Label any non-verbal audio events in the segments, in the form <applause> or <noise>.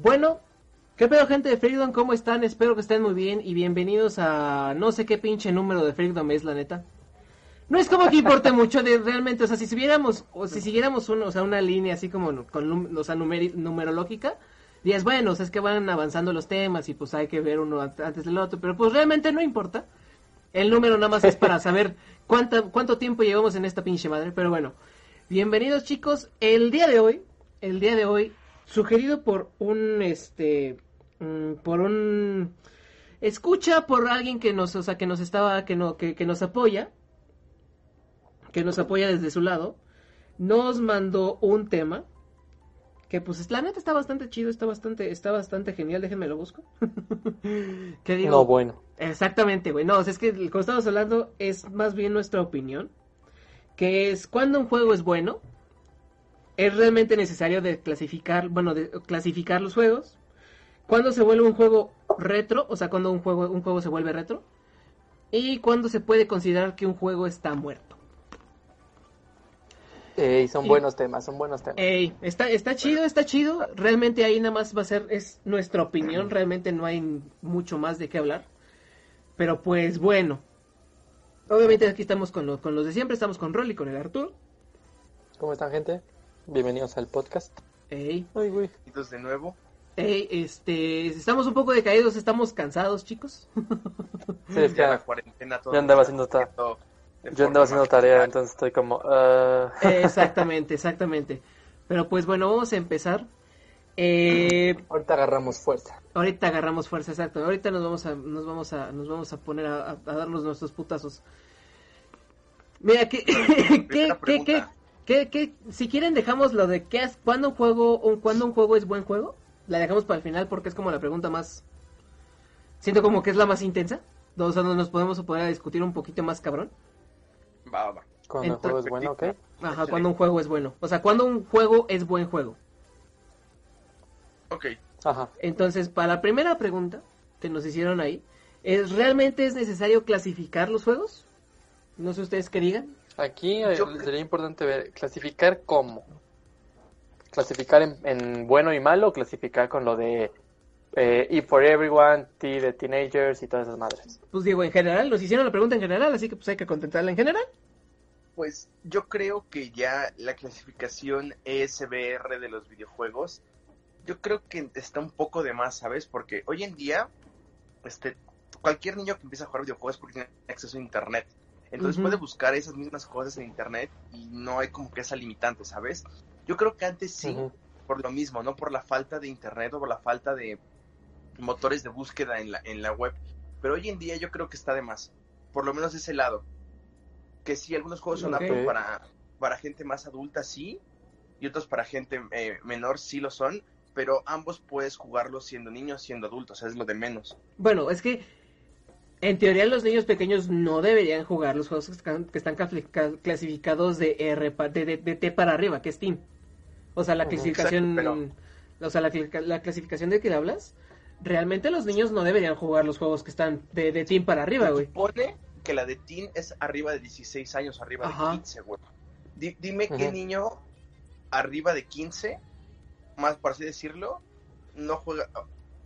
Bueno, ¿qué pedo gente de Freedom? ¿Cómo están? Espero que estén muy bien y bienvenidos a no sé qué pinche número de Freedom es, la neta. No es como que importe <laughs> mucho de realmente, o sea, si siguiéramos, o si siguiéramos uno, o sea, una línea así como con, o sea, numerológica, dirías, bueno, o sea, es que van avanzando los temas y pues hay que ver uno antes del otro, pero pues realmente no importa. El número nada más es para <laughs> saber cuánta, cuánto tiempo llevamos en esta pinche madre, pero bueno. Bienvenidos chicos, el día de hoy, el día de hoy, sugerido por un, este, mm, por un, escucha por alguien que nos, o sea, que nos estaba, que no, que, que nos apoya, que nos apoya desde su lado, nos mandó un tema que pues la neta está bastante chido, está bastante, está bastante genial, déjenme lo busco. <laughs> ¿Qué digo? No, bueno. Exactamente, güey. No, es que como estamos hablando es más bien nuestra opinión, que es cuando un juego es bueno, es realmente necesario de clasificar, bueno, de clasificar los juegos, cuando se vuelve un juego retro, o sea, cuando un juego, un juego se vuelve retro, y cuando se puede considerar que un juego está muerto. Ey, son buenos temas, son buenos temas. Ey, está, está chido, está chido. Realmente ahí nada más va a ser, es nuestra opinión, realmente no hay mucho más de qué hablar. Pero pues bueno. Obviamente aquí estamos con, con los de siempre, estamos con Rolly, con el Arturo. ¿Cómo están gente? Bienvenidos al podcast. Ey. Ay, güey. de nuevo. Ey, este, estamos un poco decaídos, estamos cansados, chicos. <laughs> Sí, es que la cuarentena todo. Yo andaba haciendo todo yo andaba haciendo tarea, entonces estoy como... Ah. <laughs> Exactamente, exactamente. Pero pues bueno, vamos a empezar. Eh, ahorita agarramos fuerza. Ahorita agarramos fuerza, exacto. Ahorita nos vamos a, nos vamos a, nos vamos a poner a, darnos nuestros putazos. Mira, ¿qué, <laughs> qué, qué, qué, qué, si quieren dejamos lo de qué es, cuándo un juego, un, cuándo un juego es buen juego, la dejamos para el final porque es como la pregunta más, siento como que es la más intensa, o sea, nos podemos poner a discutir un poquito más cabrón. Cuando un juego es bueno, ¿ok? Ajá, cuando un juego es bueno. O sea, cuando un juego es buen juego. Ok. Ajá. Entonces, para la primera pregunta que nos hicieron ahí, ¿es realmente es necesario clasificar los juegos? No sé ustedes qué digan. Aquí eh, sería importante ver, clasificar cómo. Clasificar en, en, bueno y malo, clasificar con lo de eh, y for everyone, T de teenagers y todas esas madres. Pues digo, en general, nos hicieron la pregunta en general, así que pues hay que contentarla en general. Pues yo creo que ya la clasificación ESBR de los videojuegos, yo creo que está un poco de más, ¿sabes? Porque hoy en día, este, cualquier niño que empieza a jugar videojuegos porque tiene acceso a internet. Entonces puede buscar esas mismas cosas en internet y no hay como que esa limitante, ¿sabes? Yo creo que antes sí, por lo mismo, no por la falta de internet o por la falta de motores de búsqueda en la, en la web. Pero hoy en día yo creo que está de más. Por lo menos de ese lado. Que sí, algunos juegos son aptos para, para gente más adulta, sí. Y otros para gente eh, menor, sí lo son. Pero ambos puedes jugarlos siendo niños, siendo adultos. Es lo de menos. Bueno, es que en teoría los niños pequeños no deberían jugar los juegos que están, clasificados de, R, de, de, T para arriba, que es Team. O sea, la clasificación... O sea, la, la clasificación de que hablas realmente los niños no deberían jugar los juegos que están de, de Team para arriba, güey. Supone que la de Team es arriba de 16 años, arriba de 15, güey. dime qué niño arriba de 15, más por así decirlo, no juega.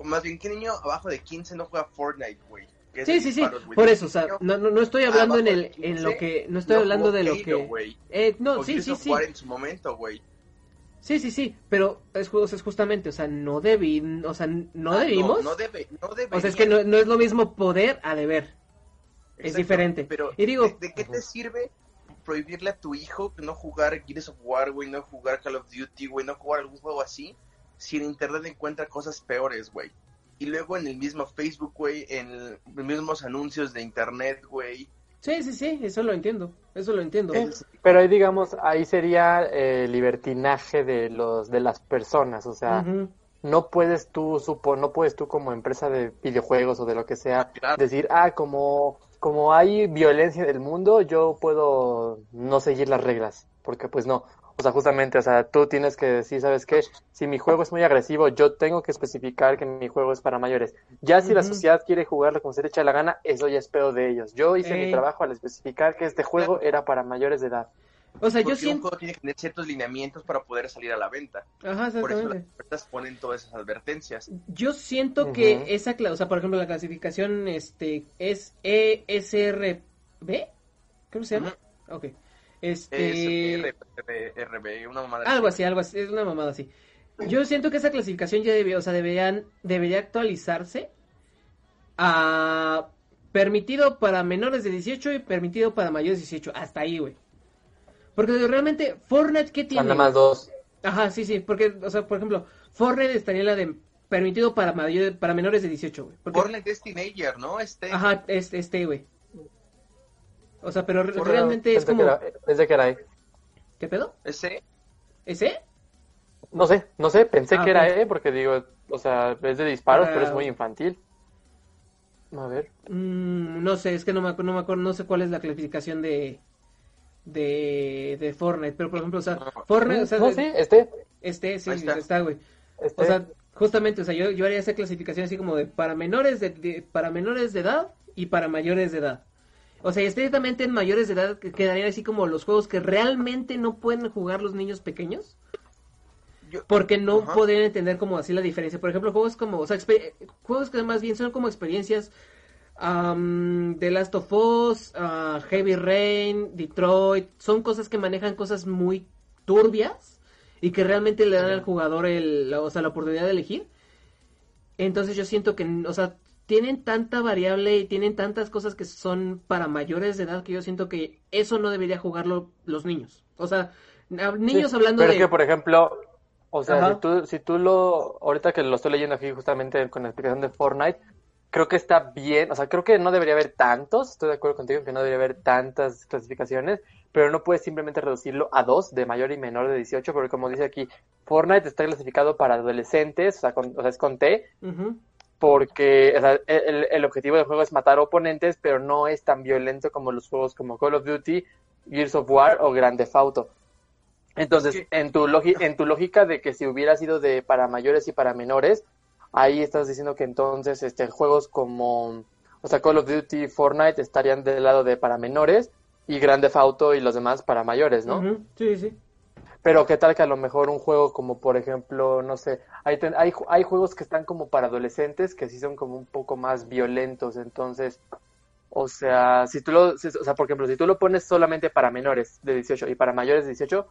Más bien, ¿qué niño abajo de 15 no juega Fortnite, güey? Sí, sí, sí, por eso, o sea, no, no, no estoy hablando en el en lo que no estoy hablando de lo que eh, no, sí, sí, sí. en su momento, güey. Sí, sí, sí, pero es, es justamente, o sea, no debí, o sea, no ah, debimos. No, debe, no O sea, es que no, es lo mismo poder a deber. es diferente. Pero, y digo, ¿de, qué te sirve prohibirle a tu hijo no jugar Gears of War, güey, no jugar Call of Duty, güey, no jugar algún juego así, si en internet encuentra cosas peores, güey? Y luego en el mismo Facebook, güey, en los mismos anuncios de internet, güey, Sí, sí, sí, eso lo entiendo, eso lo entiendo. pero ahí digamos, ahí sería el eh, libertinaje de los de las personas, o sea, no puedes tú supo, no puedes tú como empresa de videojuegos o de lo que sea decir, ah, como como hay violencia en el mundo, yo puedo no seguir las reglas, porque pues no. O sea, justamente, o sea, tú tienes que decir, ¿sabes qué? Si mi juego es muy agresivo, yo tengo que especificar que mi juego es para mayores. Ya si la sociedad quiere jugarlo como se le echa la gana, eso ya es pedo de ellos. Yo hice mi trabajo al especificar que este juego era para mayores de edad. O sea, yo Porque un siento... juego tiene que tener ciertos lineamientos para poder salir a la venta. Ajá, Por eso las ofertas ponen todas esas advertencias. Yo siento que esa, o sea, por ejemplo, la clasificación este es E ESRB, creo que se llama. Ok. Este Es RB, una mamada. algo así, algo así, es una mamada así. Yo siento que esa clasificación ya debería, o sea, deberían debería actualizarse a permitido para menores de 18 y permitido para mayores de 18, hasta ahí, güey. Porque realmente Fortnite qué tiene? Nada más dos. Ajá, sí, sí, porque, o sea, por ejemplo, Fortnite estaría la de permitido para mayores, para menores de 18, güey. Porque- Fortnite es teenager, ¿no? Este. Ajá, este, este, güey. O sea, pero re- realmente es pensé como... que era- pensé que era ahí. ¿Qué pedo? Ese. ¿Ese? No sé, no sé, pensé Ah, que era. E porque digo, o sea, es de disparos, Para- pero es muy infantil. A ver. Mm, no sé, es que no me, no me acuerdo, no sé cuál es la clasificación de... De, de Fortnite, pero por ejemplo, o sea, Fortnite, o sea, no, de- sí, este. este, sí, está. está, güey. este O sea, justamente, o sea, yo, yo haría esa clasificación así como de para menores de, de- para menores de edad y para mayores de edad. O sea, estrictamente en mayores de edad que quedarían así como los juegos que realmente no pueden jugar los niños pequeños. Porque no Ajá. podrían entender como así la diferencia. Por ejemplo, juegos como, o sea, juegos que más bien son como experiencias am, The Last of Us, ah, Heavy Rain, Detroit, son cosas que manejan cosas muy turbias y que realmente le dan al jugador el, la- o sea, la oportunidad de elegir. Entonces yo siento que, o sea, tienen tanta variable y tienen tantas cosas que son para mayores de edad que yo siento que eso no debería jugarlo los niños. O sea, niños Sí, hablando pero de... es que, por ejemplo, o sea, Ajá. si tú, si tú lo, ahorita que lo estoy leyendo aquí justamente con la explicación de Fortnite, creo que está bien, o sea, creo que no debería haber tantos, estoy de acuerdo contigo en que no debería haber tantas clasificaciones, pero no puedes simplemente reducirlo a dos, de mayor y menor de 18, porque como dice aquí, Fortnite está clasificado para adolescentes, o sea, con- o sea es con T. porque o sea, el, el objetivo del juego es matar oponentes, pero no es tan violento como los juegos como Call of Duty, Gears of War o Grand Theft Auto. Entonces, Es en tu, en tu lógica de que si hubiera sido de para mayores y para menores, ahí estás diciendo que entonces este juegos como, o sea, Call of Duty, Fortnite estarían del lado de para menores y Grand Theft Auto y los demás para mayores, ¿no? Sí, sí. Pero qué tal que a lo mejor un juego como por ejemplo, no sé, hay, ten- hay, hay juegos que están como para adolescentes que sí son como un poco más violentos, entonces, o sea, si tú lo, si- o sea, por ejemplo, si tú lo pones solamente para menores de 18 y para mayores de 18,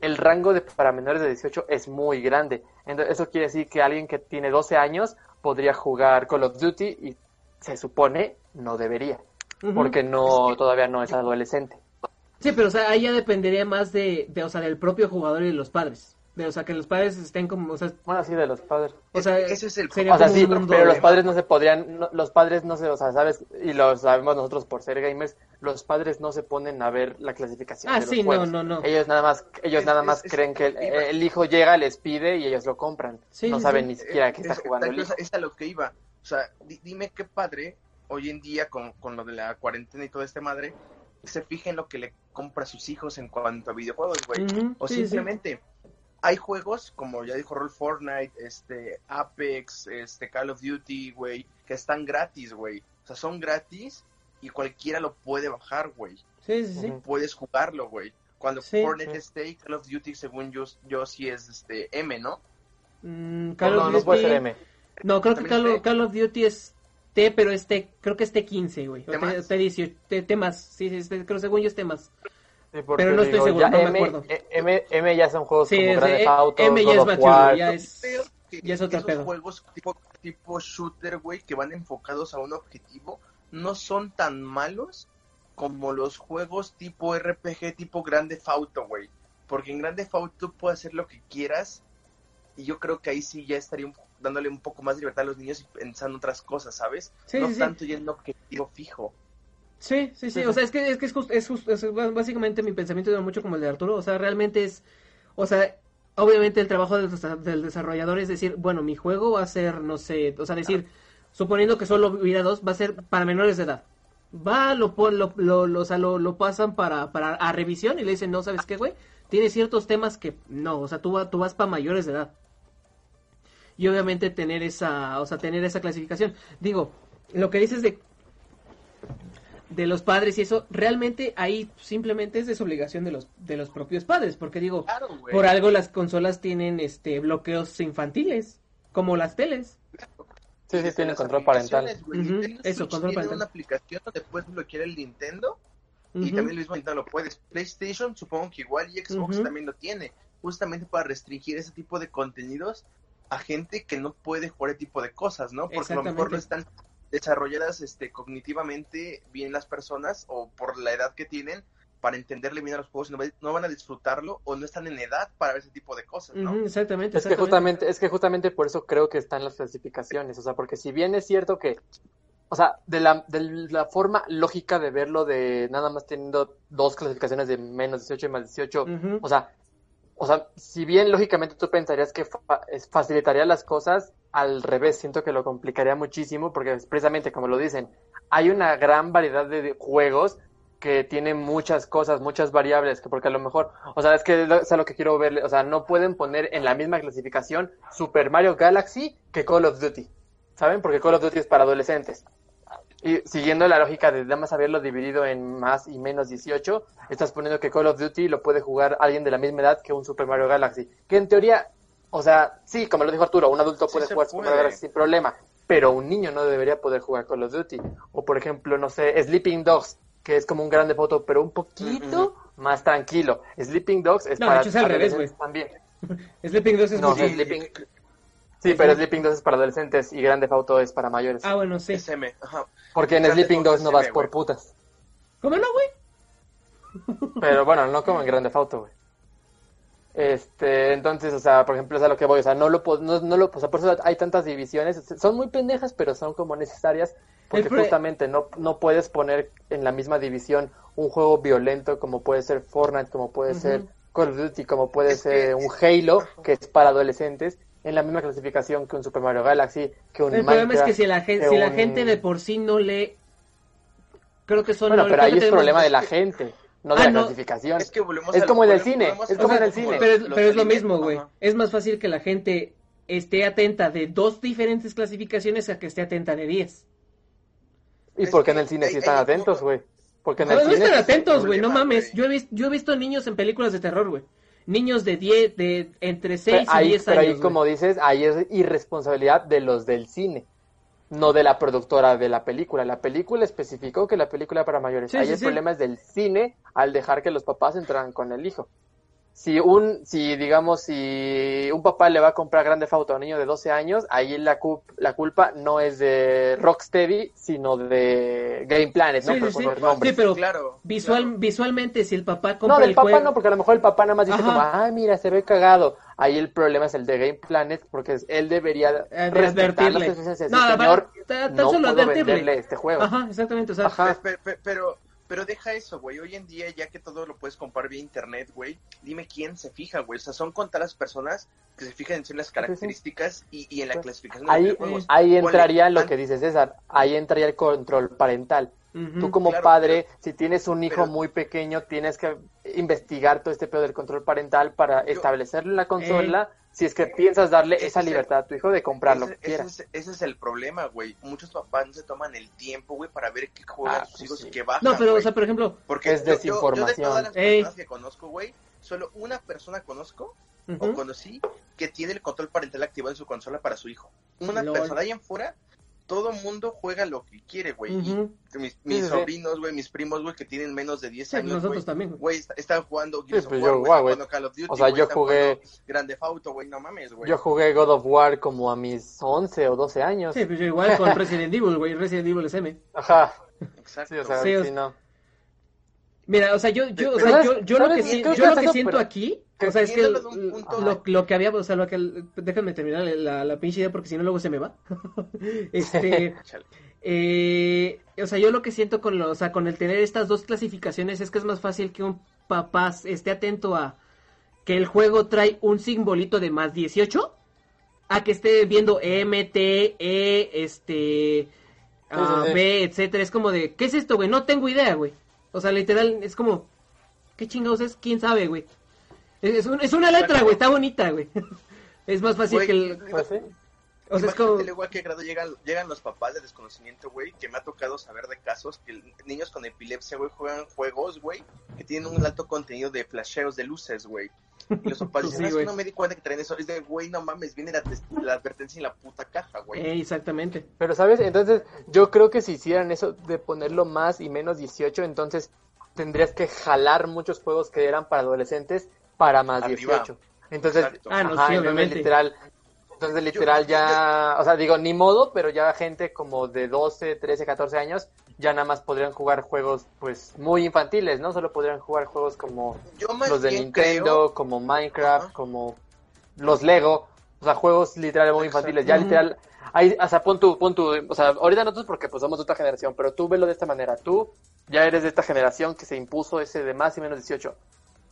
el rango de para menores de 18 es muy grande. Entonces, eso quiere decir que alguien que tiene 12 años podría jugar Call of Duty y se supone no debería, porque no todavía no es adolescente. Sí, pero o sea, ahí ya dependería más de, de, o sea, del propio jugador y de los padres. De, o sea, que los padres estén como, o sea, Bueno, sí, de los padres. o sea, ese es el sería O sea, sí, pero los padres no se podrían, no- los padres no se, o sea, sabes, y lo sabemos nosotros por ser gamers, los padres no se ponen a ver la clasificación Ah, de los sí, no, juegos. no, no. Ellos nada más, ellos Es- nada más es- creen que el, hijo llega, les pide y ellos lo compran. Sí, no sí, saben sí. ni siquiera que está Es- jugando el hijo. Es a lo que iba. O sea, di- dime qué padre hoy en día con, con lo de la cuarentena y todo este madre se fija en lo que le compra a sus hijos en cuanto a videojuegos, güey. O sí, sí. simplemente hay juegos como ya dijo Roll Fortnite, este Apex, este Call of Duty, güey, que están gratis, güey. O sea, son gratis y cualquiera lo puede bajar, güey. Sí, sí, sí. Puedes jugarlo, güey. Cuando Sí. Fortnite Sí. esté, Call of Duty, según yo, yo sí es este M, ¿no? Mm, No, Call of no, no puede Duty- ser M. No, creo que ¿También Call, Call of Duty es T, pero es T, creo que es T15, güey. O ¿T más? T, 18 T, T más. Sí, sí, este- creo según yo es T más. Sí, Pero no estoy seguro, ya no me M, acuerdo. eh, M, M ya son juegos Sí, como Grand Theft Auto, M ya es War. ya es... Creo que ya es otro esos pedo. juegos tipo, tipo shooter, güey, que van enfocados a un objetivo, no son tan malos como los juegos tipo RPG, tipo Grande Auto, güey. Porque en Grande Auto puedes hacer lo que quieras y yo creo que ahí sí ya estaría un- dándole un poco más de libertad a los niños y pensando otras cosas, ¿sabes? Sí, no sí, sí. tanto ya en un objetivo fijo. Sí, sí, sí, Sí, o sí. sea, es que es, que es, just- es, just- es básicamente mi pensamiento es mucho como el de Arturo, o sea, realmente es, o sea, obviamente el trabajo del, desa- del desarrollador es decir, bueno, mi juego va a ser, no sé, o sea, decir, suponiendo que solo hubiera dos, va a ser para menores de edad. Va, lo, pon- lo, lo, lo- o sea, lo, lo pasan para, para a revisión y le dicen, no, ¿sabes qué, güey? Tiene ciertos temas que no, o sea, tú, tú vas para mayores de edad. Y obviamente tener esa, o sea, tener esa clasificación. Digo, lo que dices de de los padres y eso, realmente ahí simplemente es desobligación de los de los propios padres, porque digo, por algo las consolas tienen este bloqueos infantiles, como las teles. Sí, sí, tienen control parental. Eso, control parental. una aplicación donde puedes bloquear el Nintendo y también el mismo Nintendo lo puedes. PlayStation supongo que igual y Xbox también lo tiene, justamente para restringir ese tipo de contenidos a gente que no puede jugar ese tipo de cosas, ¿no? Porque a lo mejor no están desarrolladas este, cognitivamente bien las personas o por la edad que tienen para entenderle bien a los juegos, no, no van a disfrutarlo o no están en edad para ver ese tipo de cosas, ¿no? exactamente, Es que justamente, es que justamente por eso creo que están las clasificaciones, o sea, porque si bien es cierto que, o sea, de la, de la forma lógica de verlo de nada más teniendo dos clasificaciones de menos 18 y más 18, o sea, o sea, si bien lógicamente tú pensarías que facilitaría las cosas, al revés, siento que lo complicaría muchísimo porque precisamente como lo dicen, hay una gran variedad de juegos que tienen muchas cosas, muchas variables, que porque a lo mejor, o sea, es que es lo que quiero ver, o sea, no pueden poner en la misma clasificación Super Mario Galaxy que Call of Duty, ¿saben? Porque Call of Duty es para adolescentes. Y siguiendo la lógica de nada más haberlo dividido en más y menos 18, estás poniendo que Call of Duty lo puede jugar alguien de la misma edad que un Super Mario Galaxy. Que en teoría, o sea, sí, como lo dijo Arturo, un adulto puede jugar Super Mario Galaxy sin problema, pero un niño no debería poder jugar Call of Duty. O por ejemplo, no sé, Sleeping Dogs, que es como un grande foto, pero un poquito más tranquilo. Sleeping Dogs es para hecho es también. <laughs> Sleeping Dogs es no, Sleeping... Sí, pero Sleeping Dogs es para adolescentes y Grande Auto es para mayores. Ah, bueno, sí. SM, ajá. Porque en Sleeping Dogs no vas por putas. ¿Cómo no, güey? Pero bueno, no como en Grande Auto, güey. Este, entonces, o sea, por ejemplo, es a lo que voy, o sea, no lo, no, no lo, o sea, por eso hay tantas divisiones, son muy pendejas, pero son como necesarias, porque justamente no, no puedes poner en la misma división un juego violento como puede ser Fortnite, como puede ser Call of Duty, como puede ser un Halo, que es para adolescentes, en la misma clasificación que un Super Mario Galaxy, que un El problema es que si la, gente, si la gente de por sí no lee, creo que son... Bueno, pero ahí es problema de la gente, no de ah, la clasificación. Es, que es como en el cine, es como en el cine. Pero, pero es lo mismo, güey. Es más fácil que la gente esté atenta de dos diferentes clasificaciones a que esté atenta de diez. ¿Y por qué en el cine sí están atentos, güey? Porque en el no, cine... No están atentos, güey, no mames. Yo he, visto, yo he visto niños en películas de terror, güey niños de 10, de entre 6 y 10 años. Pero ahí, como dices, ahí es irresponsabilidad de los del cine, no de la productora de la película. La película especificó que la película para mayores. ahí el problema es del cine al dejar que los papás entraran con el hijo si un, si digamos, si un papá le va a comprar Grande Auto a un niño de 12 años, ahí la, la culpa no es de Rocksteady, sino de Game Planet, ¿no? Sí, sí, pero claro, visual, visualmente si el papá compra No, del papá no, porque a lo mejor el papá nada más dice como, ay, mira, se ve cagado. Ahí el problema es el de Game Planet, porque él debería eh, advertirle. No, señor, no puedo venderle este juego. Ajá, exactamente, o sea, Ajá. pero pero deja eso, güey. Hoy en día, ya que todo lo puedes comprar vía internet, güey, dime quién se fija, güey. O sea, son contadas personas que se fijan en las características y, en la pues, clasificación ahí, de juegos. Ahí entraría lo que dice César. Ahí entraría el control parental. Tú como padre, si tienes un hijo muy pequeño, tienes que investigar todo este pedo del control parental para establecerlo en la consola si es que piensas darle esa libertad a tu hijo de comprar lo que quiera. Ese, es el problema, güey. Muchos papás no se toman el tiempo, güey, para ver qué juegan ah, sus pues hijos y qué bajan. No, pero, o sea, por ejemplo, porque es desinformación. Yo, de todas las personas que conozco, güey, solo una persona conozco o conocí que tiene el control parental activado en su consola para su hijo. Una persona ahí en fuera todo mundo juega lo que quiere, güey. Mis, sobrinos, güey, mis primos, güey, que tienen menos de 10 años, nosotros también. Güey, están jugando pues yo, jugando Call of Duty, O sea, yo jugué... Grande Auto, güey, no mames, güey. Yo jugué God of War como a mis 11 o 12 años. Sí, pues yo igual con Resident Evil, güey, Resident Evil SM. Ajá. Exacto. Sí, o sea, sí, no. Mira, o sea, yo, yo, o sea, yo, yo lo que, yo lo que siento aquí o sea, es que lo, que había, o sea, lo que, déjame terminar la, la pinche idea porque si no luego se me va. <laughs> este, <laughs> <laughs> eh, o sea, yo lo que siento con, lo, o sea, con el tener estas dos clasificaciones es que es más fácil que un papá esté atento a que el juego trae un simbolito de más 18 a que esté viendo M, T, E, este, B, etcétera. Es como de, ¿qué es esto, güey? No tengo idea, güey. O sea, literal, es como, ¿qué chingados es? ¿Quién sabe, güey? Es, es una letra, güey, está bonita, güey. <laughs> Es más fácil que el... Pues O sea, es como... a qué grado llegan, llegan los papás de desconocimiento, güey, que me ha tocado saber de casos que niños con epilepsia, güey, juegan juegos, güey, que tienen un alto contenido de flasheos de luces, güey. Y los papás dicen, es que no me di cuenta que traen eso. Es de, güey, no mames, viene la, advertencia en la puta caja, güey. Eh, exactamente. Pero, ¿sabes? Entonces, yo creo que si hicieran eso de ponerlo más y menos 18, entonces tendrías que jalar muchos juegos que eran para adolescentes para más 18. Entonces, ah, no, sí, obviamente. literal, entonces literal ya, o sea, digo, ni modo, pero ya gente como de 12, 13, 14 años ya nada más podrían jugar juegos pues muy infantiles, ¿no? Solo podrían jugar juegos como los de Nintendo, como Minecraft, como los Lego, o sea, juegos literal muy infantiles, ya literal Ahí, o sea, pon tu, pon tu, o sea, ahorita nosotros porque pues somos de otra generación, pero tú velo de esta manera, tú ya eres de esta generación que se impuso ese de más y menos 18.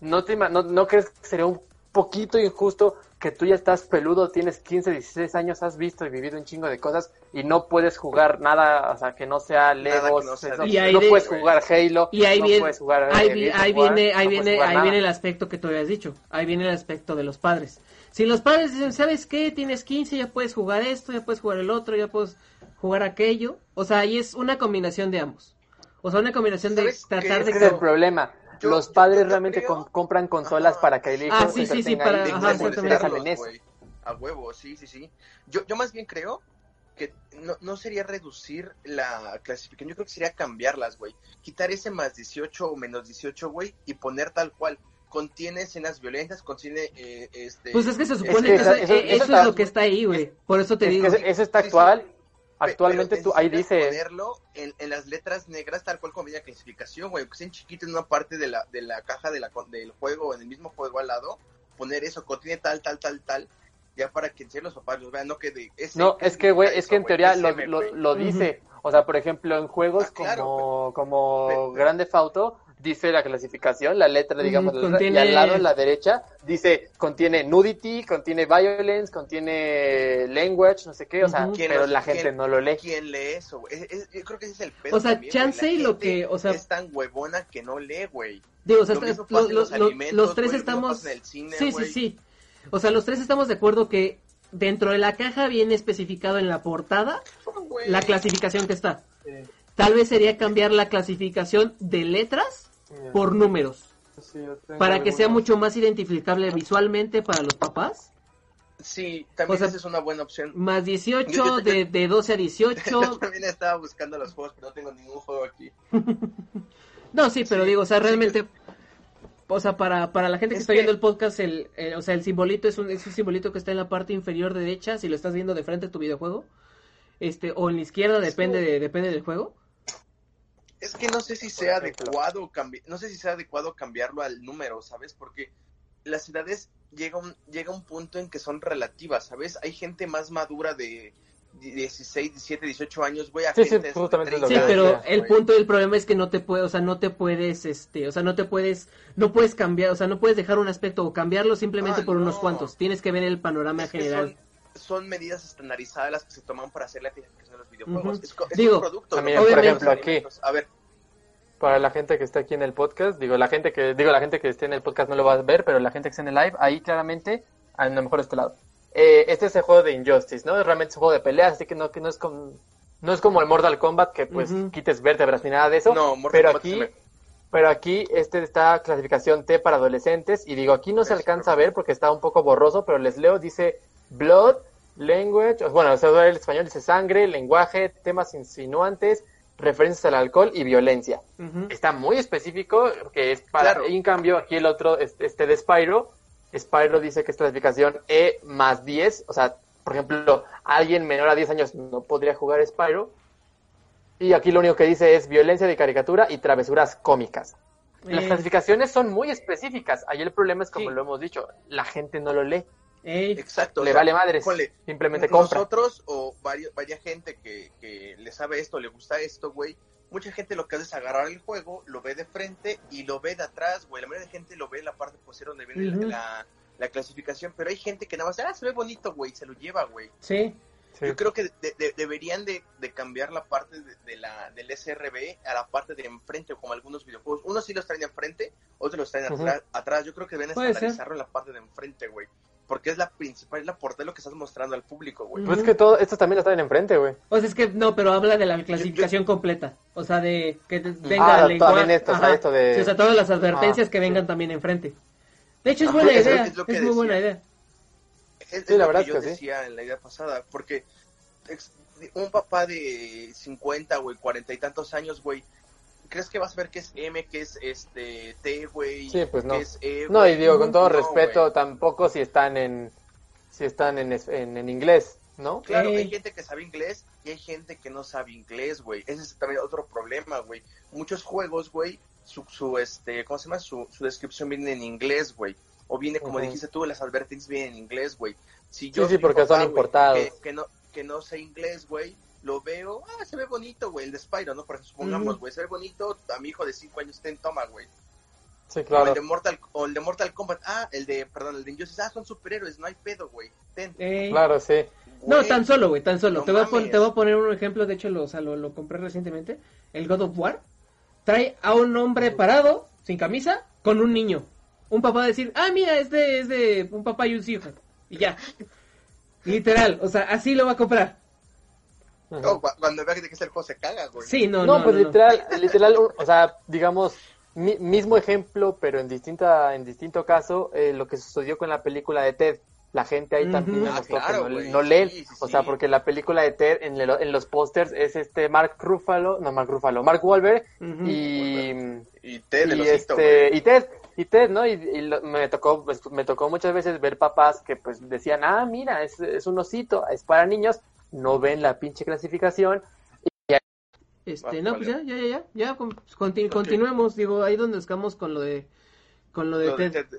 ¿No, te, no, no crees que sería un poquito injusto que tú ya estás peludo, tienes 15, 16 años, has visto y vivido un chingo de cosas y no puedes jugar nada, o sea, que no sea Legos, no, no puedes jugar Halo, y ahí no viene, puedes jugar ahí, viene, ahí viene, ahí viene el aspecto que tú habías dicho, ahí viene el aspecto de los padres. Si los padres dicen, ¿sabes qué? Tienes 15, ya puedes jugar esto, ya puedes jugar el otro, ya puedes jugar aquello, o sea, ahí es una combinación de ambos. O sea, una combinación de tratar de... Ese es el problema los padres realmente compran consolas para que el hijo ah, sí, sí, sí, para, A huevo, sí, sí, sí. Yo, yo más bien creo que no, no sería reducir la clasificación, yo creo que sería cambiarlas, güey. Quitar ese más 18 o menos 18, güey, y poner tal cual. Contiene escenas violentas, contiene eh, este... Pues es que se supone que, eso, es lo que está ahí, güey. Por eso te digo. eso está actual Actualmente tú ahí dice ponerlo en, en, las letras negras tal cual como la clasificación, güey, que sean chiquitos en una parte de la, de la caja de la, del juego, en el mismo juego al lado, poner eso, contiene tal, tal, tal, tal, ya para que en los papás los vean, no que de ese, No, es que, güey, es que en teoría lo, lo, lo, dice, o sea, por ejemplo, en juegos ah, como, como Grande Fauto, dice la clasificación, la letra, digamos, y al lado, en la derecha, dice, contiene nudity, contiene violence, contiene language, no sé qué, o sea, pero la gente no lo lee. ¿Quién lee eso? yo creo que ese es el pedo O sea, chance y lo que, o sea... Es tan huevona que no lee, güey. Digo, o sea, los, tres estamos... sí, sí, sí. O sea, los tres estamos de acuerdo que dentro de la caja viene especificado en la portada la clasificación que está. Tal vez sería cambiar la clasificación de letras por números. para que sea mucho más identificable visualmente para los papás. Sí, también esa es una buena opción. Más 18, de, de 12 a 18. <laughs> Yo también estaba buscando los juegos, pero no tengo ningún juego aquí. <laughs> no, sí, pero digo, o sea, realmente, o sea, para, para la gente que está viendo el podcast, el, o sea, el simbolito es un, es un simbolito que está en la parte inferior derecha, si lo estás viendo de frente a tu videojuego, este, o en la izquierda, depende, de, depende del juego. Es que no sé si sea adecuado no sé si sea adecuado cambiarlo al número, ¿sabes? Porque las edades llega un, llega un punto en que son relativas, ¿sabes? Hay gente más madura de 16, 17, 18 años, güey, a sí, sí, pero el punto del problema es que no te puedes, o sea, no te puedes, este, o sea, no te puedes, no puedes cambiar, o sea, no puedes dejar un aspecto o cambiarlo simplemente ah, por unos cuantos. Tienes que ver el panorama general. Son, medidas estandarizadas las que se toman para hacer la clasificación de los videojuegos. es, Digo, un producto. También, por ejemplo, aquí. A ver, para la gente que está aquí en el podcast, digo, la gente que, digo, la gente que esté en el podcast no lo va a ver, pero la gente que está en el live, ahí claramente, a lo mejor este lado. Eh, este es el juego de Injustice, ¿no? Realmente es un juego de peleas, así que no, que no es como, no es como el Mortal Kombat, que pues quites vértebras ni nada de eso. No, pero aquí, pero aquí este está clasificación T para adolescentes, y digo, aquí no se alcanza a ver porque está un poco borroso, pero les leo, dice Blood, Language, bueno, o sea, el español dice sangre, lenguaje, temas insinuantes, referencias al alcohol y violencia. Está muy específico, que es para, en cambio, aquí el otro, este de Spyro, Spyro dice que es clasificación E más 10, o sea, por ejemplo, alguien menor a 10 años no podría jugar Spyro. Y aquí lo único que dice es violencia de caricatura y travesuras cómicas. Las eh. clasificaciones son muy específicas. Ahí el problema es, como lo hemos dicho, la gente no lo lee. Exacto. Le vale madre simplemente compra. Nosotros o varios, varias gente que, que le sabe esto, le gusta esto, güey, mucha gente lo que hace es agarrar el juego, lo ve de frente y lo ve de atrás, güey. La mayoría de gente lo ve en la parte posterior donde viene la, la, clasificación, pero hay gente que nada más, ah, se ve bonito, güey, se lo lleva, güey. Sí. Yo creo que deberían de, cambiar la parte de, la, del SRB a la parte de enfrente, como algunos videojuegos. Unos sí los traen de enfrente, otros los traen atrás, Yo creo que deben estandarizarlo en la parte de enfrente, güey porque es la principal, es la portada lo que estás mostrando al público, güey. Pues es que todo, estos también están enfrente, güey. O sea, es que no, pero habla de la clasificación completa. O sea, de que te- venga Ah, el también esto, o sea, esto de- Sí, o sea, todas las advertencias Ah, que sí. vengan también enfrente. De hecho, es buena idea. que- Es, es lo que muy decía. buena idea. Es, Sí, la lo verdad que es yo que sí. decía en la idea pasada, porque un papá de 50, güey, 40 y tantos años, güey, ¿crees que vas a ver qué es M, qué es este T, güey? Sí, pues no. qué es E, No, y digo, con todo No, respeto, tampoco si están en, si están en, en, en inglés, ¿no? Claro, hay gente que sabe inglés y hay gente que no sabe inglés, güey. Ese es también otro problema, güey. Muchos juegos, güey, su, su, este, ¿cómo se llama? Su, su descripción viene en inglés, güey. O viene, como dijiste tú, las advertencias vienen en inglés, güey. Si Sí, yo sí, porque son importados. Que, que no, que no sé inglés, güey, lo veo, ah, se ve bonito, güey, el de Spyro, ¿no? Por ejemplo, supongamos, güey, se ve bonito, a mi hijo de 5 años ten, toma, güey. Sí, O, claro. el de Mortal, o el de Mortal Kombat, ah, el de, perdón, el de Injustice, ah, son superhéroes, no hay pedo, güey. Ten. Claro, sí. No, tan solo, güey, tan solo. no te, voy a te voy a poner un ejemplo, de hecho lo, o sea, lo, lo compré recientemente. El God of War trae a un hombre parado, sin camisa, con un niño. Un papá va a decir, ah, mira, es de, es de un papá y un hijo. Y ya. Literal, o sea, así lo va a comprar. No, cu- cuando vea de que es el juego se caga, güey. Sí, no, no, no. pues no, no. literal, literal, o sea, digamos, mi- mismo ejemplo, pero en distinta, en distinto caso, eh, lo que sucedió con la película de Ted. La gente ahí también Ujú. demostró Ah, claro, que no, leen, sí, sí, o sea, sí. porque la película de Ted en, el- en los pósters es este Mark Ruffalo, no Mark Ruffalo, Mark Wahlberg Ujú. y Y Ted, y este güey. y Ted y Ted no y, y lo- me tocó pues, me tocó muchas veces ver papás que pues decían ah mira es, es un osito es para niños no ven la pinche clasificación Este, Ah, no, vale. pues ya, ya, ya, ya, ya, con- conti- continuemos, digo, ahí donde estamos con lo de, con lo de Lo de Ted. Ted.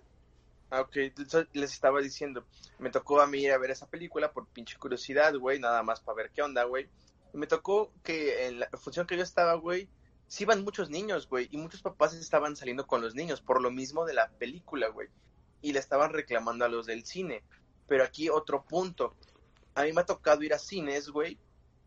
Ah, ok, les estaba diciendo, me tocó a mí ir a ver esa película por pinche curiosidad, güey, nada más para ver qué onda, güey. Y me tocó que en la función que yo estaba, güey, sí iban muchos niños, güey, y muchos papás estaban saliendo con los niños por lo mismo de la película, güey. Y le estaban reclamando a los del cine. Pero aquí otro punto. A mí me ha tocado ir a cines, güey,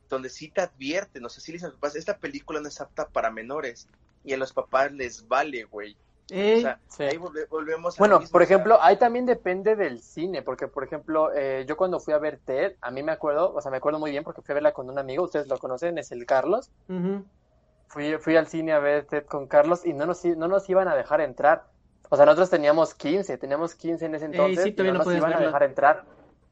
donde sí te advierten, o sea, sí le dicen a los papás, esta película no es apta para menores. Y a los papás les vale, güey. Ey, O sea, Sí. ahí volve- volvemos a bueno mismo, por o sea, ejemplo ahí también depende del cine porque por ejemplo eh, yo cuando fui a ver Ted a mí me acuerdo o sea me acuerdo muy bien porque fui a verla con un amigo ustedes lo conocen es el Carlos fui fui al cine a ver Ted con Carlos y no nos no nos iban a dejar entrar o sea nosotros teníamos 15 teníamos 15 en ese entonces sí, y no no nos iban a dejar entrar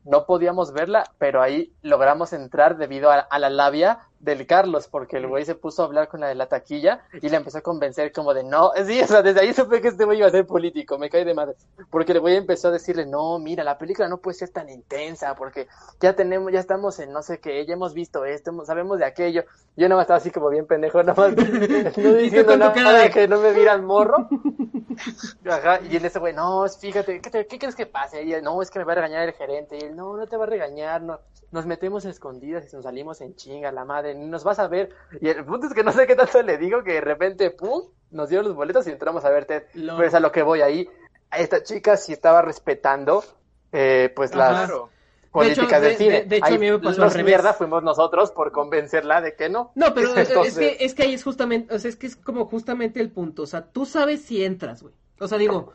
no podíamos verla, pero ahí logramos entrar debido a, a la labia del Carlos, porque el güey se puso a hablar con la de la taquilla y le empezó a convencer como de no, sí, o sea, desde ahí <laughs> supe que este güey iba a ser político, me cae de madre, porque el güey empezó a decirle, no, mira, la película no puede ser tan intensa, porque ya tenemos, ya estamos en no sé qué, ya hemos visto esto, hemos- sabemos de aquello, yo nada más estaba así como bien pendejo, nada más <laughs> no diciendo nada, de- que no me vieran morro, <laughs> Ajá, y él ese güey, no, fíjate, ¿qué, te- qué crees que pase? Y él, no, es que me va a regañar el gerente. Y él, no, no te va a regañar, no. Nos metemos escondidas y nos salimos en chinga, la madre, nos vas a ver. Y el punto es que no sé qué tanto le digo que de repente, pum, nos dieron los boletos y entramos a ver Ted. Lo- Pero es a lo que voy ahí. A esta chica sí estaba respetando, eh, pues, las Claro. políticas De del hecho, cine. de- de- de hecho, Ahí a mí me pasó los al revés. mierda fuimos nosotros por convencerla de que no. No, pero <laughs> es- Entonces- es que es que ahí es justamente, o sea, es que es como justamente el punto, o sea, tú sabes si entras, güey. O sea, digo,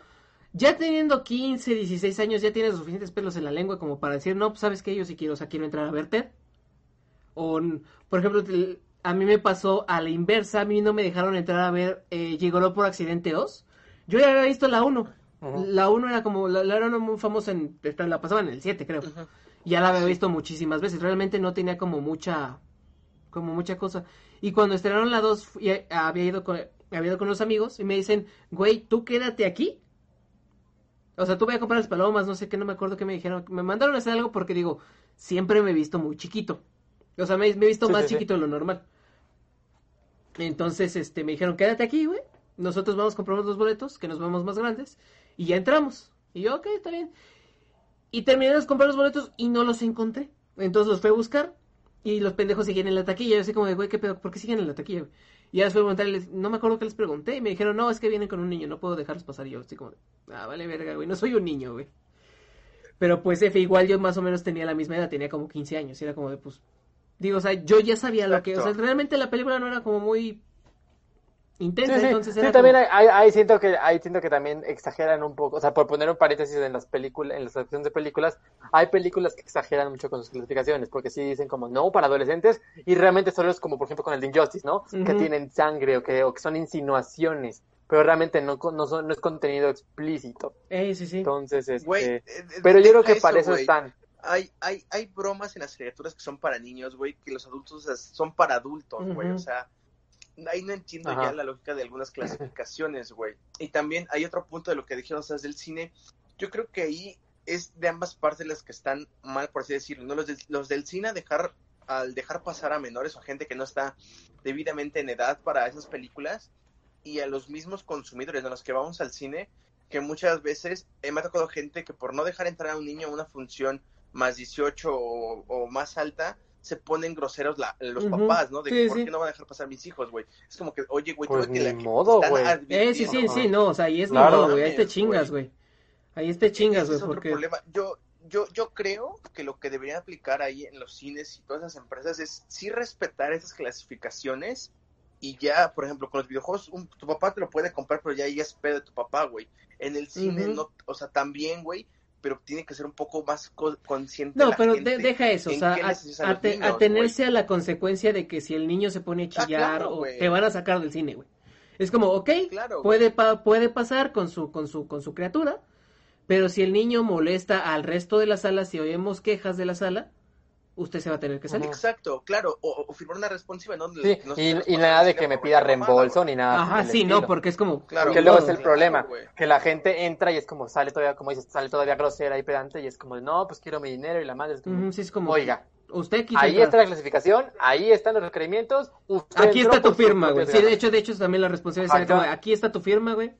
ya teniendo 15, 16 años, ya tienes suficientes pelos en la lengua como para decir, no, pues sabes que yo sí quiero, o sea, quiero entrar a ver Ted. O, por ejemplo, te- a mí me pasó a la inversa, a mí no me dejaron entrar a ver eh, Llegó por accidente 2. Yo ya había visto la 1. Ujú. La 1 era como, la, la era muy famosa, en, la pasaban en el 7, creo. Ya la había visto muchísimas veces. Realmente no tenía como mucha. Como mucha cosa. Y cuando estrenaron la 2, fui- eh, había ido con, había ido con los amigos y me dicen, güey, tú quédate aquí. O sea, tú voy a comprar las palomas, no sé qué, no me acuerdo qué me dijeron. Me mandaron a hacer algo porque digo, siempre me he visto muy chiquito. O sea, me, me he visto Sí, más sí, chiquito de lo normal. Entonces, este, me dijeron, quédate aquí, güey. Nosotros vamos, compramos los boletos, que nos vemos más grandes. Y ya entramos. Y yo, ok, está bien. Y terminé de comprar los boletos y no los encontré. Entonces los fui a buscar y los pendejos siguen en la taquilla. Yo así como de, güey, ¿qué pedo? ¿Por qué siguen en la taquilla? güey? Y ya les fui a preguntar no me acuerdo qué les pregunté. Y me dijeron, no, es que vienen con un niño, no puedo dejarlos pasar. Y yo así como, de, ah, vale, verga, güey, no soy un niño, güey. Pero pues, F, igual yo más o menos tenía la misma edad, tenía como 15 años. Y era como de, pues, digo, o sea, yo ya sabía lo que, o sea, realmente la película no era como muy intensa, Sí, sí, entonces sí, era también como- hay, hay- siento que ahí siento que también exageran un poco, o sea, por poner un paréntesis en las películas, en las secciones de películas, hay películas que exageran mucho con sus clasificaciones, porque sí dicen como no para adolescentes y realmente solo es como por ejemplo con el de Injustice, ¿no? Que tienen sangre o que, o que son insinuaciones, pero realmente no, con- no, son, no es contenido explícito. Eh, sí, sí. Entonces, este, Güey, eh, pero yo creo que para eso están. Hay, hay, hay bromas en las criaturas que son para niños, güey, que los adultos son para adultos, güey. O sea, ahí no entiendo Ajá. ya la lógica de algunas clasificaciones, güey. Y también hay otro punto de lo que dijeron, o sea, del cine. Yo creo que ahí es de ambas partes las que están mal, por así decirlo. ¿no? Los, del, los del cine dejar, al dejar pasar a menores o a gente que no está debidamente en edad para esas películas y a los mismos consumidores de los que vamos al cine, que muchas veces eh, me ha tocado gente que por no dejar entrar a un niño a una función más 18 o, o más alta, se ponen groseros la- los papás, ¿no? De Sí, por sí. qué no van a dejar pasar a mis hijos, güey. Es como que, oye, güey, Pues tú que ni la- modo, güey. Eh, sí, sí, sí, no, o sea, ahí es Claro. modo, güey, ahí te chingas, güey. Ahí te chingas, güey, es otro porque... problema. Yo, yo, yo creo que lo que deberían aplicar ahí en los cines y todas esas empresas es sí respetar esas clasificaciones y ya, por ejemplo, con los videojuegos, un- tu papá te lo puede comprar, pero ya ahí es pedo de tu papá, güey. En el cine, no, o sea, también, güey, pero tiene que ser un poco más co- consciente No, la pero gente de- deja eso, o sea, a- a la consecuencia de que si el niño se pone a Ah, chillar claro, o te van a sacar del cine, güey. Es como, ok, Claro, puede, pa- puede pasar con su, con su, con su criatura, pero si el niño molesta al resto de la sala, si oímos quejas de la sala, usted se va a tener que salir. Exacto, claro, o, o firmar una responsiva, ¿no? Sí, No sé, y, nada de que me pida reembolso ni nada. Ajá, sí, no, porque es como... Claro, que luego es el claro, problema, que la gente entra y es como sale todavía, como dices, sale todavía grosera y pedante y es como, no, pues quiero mi dinero y la madre es como, sí, es como... oiga, Usted quiso ahí entrar. está la clasificación, ahí están los requerimientos, usted Aquí está tu firma, güey. Sí, de hecho, de hecho, también la responsabilidad Ajá, sería como, aquí está tu firma, güey.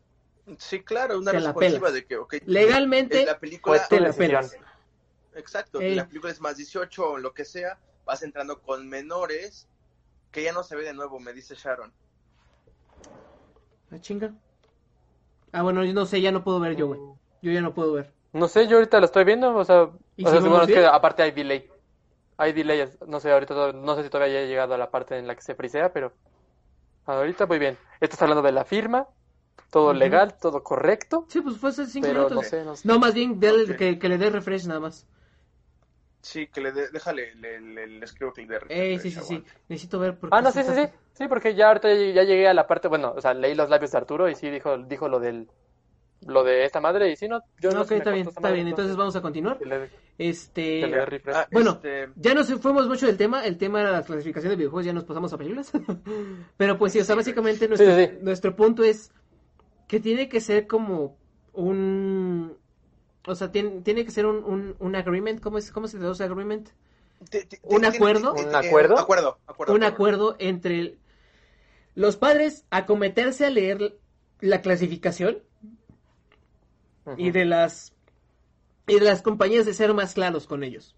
Sí, claro, una responsiva de que, ok, Legalmente, es la película, Pues tú te la pelas. Exacto, Ey. y la película es más 18 o lo que sea, vas entrando con menores que ya no se ve de nuevo, me dice Sharon. Ah, chinga. Ah, bueno, yo no sé, ya no puedo ver yo, güey. Yo ya no puedo ver. No sé, yo ahorita lo estoy viendo, o sea, ¿Y o si sea, es que aparte hay delay. Hay delay, no sé, ahorita no sé si todavía he llegado a la parte en la que se frisea, pero ahorita muy bien. Estás hablando de la firma, todo legal, todo correcto, Sí, pues fue hace cinco pero minutos. no sé, no sé. No, más bien, que le dé refresh nada más. Sí, que le dé, déjale, le, le, le escribo dé Eh, refresh, sí, sí, sí. Necesito ver porque Ah, no, sí, sí, sí, sí, porque ya ahorita ya, llegué a la parte, bueno, o sea, leí los labios de Arturo y sí dijo, dijo lo del, lo de esta madre y sí, no, yo no ok, sé, está bien, está madre, bien. Entonces vamos a continuar. le- Este... le dé refresh. Ah, Bueno, este, Ya nos fuimos mucho del tema, el tema era la clasificación de videojuegos, ya nos pasamos a películas. <laughs> Pero pues sí, o sea, básicamente nuestro, Sí, sí, sí. nuestro punto es que tiene que ser como un... O sea, tiene, tiene que ser un, un, un agreement, ¿cómo, es, ¿cómo se traduce agreement? ¿Un tiene- acuerdo? ¿Un eh, acuerdo? acuerdo, acuerdo, un acuerdo entre el- los padres acometerse a leer la clasificación y de las y de las compañías de ser más claros con ellos.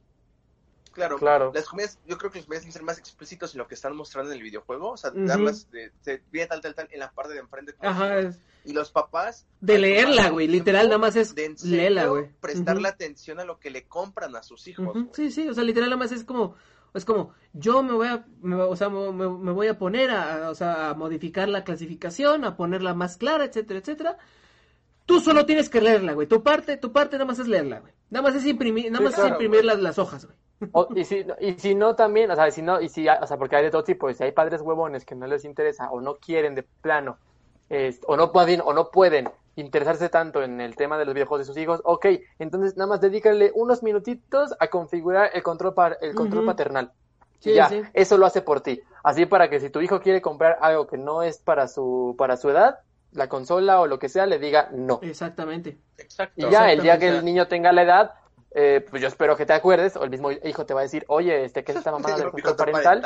Claro, Claro. Las comidas, yo creo que los tienen que ser más explícitos en lo que están mostrando en el videojuego. O sea, Ujú. darlas de, tal, tal, tal en la parte de enfrente. Ajá, Y los papás. de leerla, güey, literal, nada más es de léela, güey. Prestarle Ujú. atención a lo que le compran a sus hijos. Sí, sí, o sea, literal nada más es como, es como, yo me voy a, me, o sea, me, voy a poner a, o sea, a modificar la clasificación, a ponerla más clara, etcétera, etcétera. Tú solo tienes que leerla, güey. Tu parte, tu parte nada más es leerla, güey. Nada más es imprimir, nada Sí, más es imprimir las, las hojas, güey. O- y, si, y si no también, o sea, si no, y si, o sea, porque hay de todo tipo, y si hay padres huevones que no les interesa o no quieren de plano, o no pueden, o no pueden interesarse tanto en el tema de los videojuegos de sus hijos, ok, entonces nada más dedícale unos minutitos a configurar el control, par- el control paternal. Sí, ya, sí. eso lo hace por ti. Así para que si tu hijo quiere comprar algo que no es para su, para su edad, la consola o lo que sea, le diga no. Exactamente. Exacto. Y ya, el día que el niño tenga la edad, eh, pues yo espero que te acuerdes, o el mismo hijo te va a decir, oye, este, ¿qué es esta mamada del mi control parental?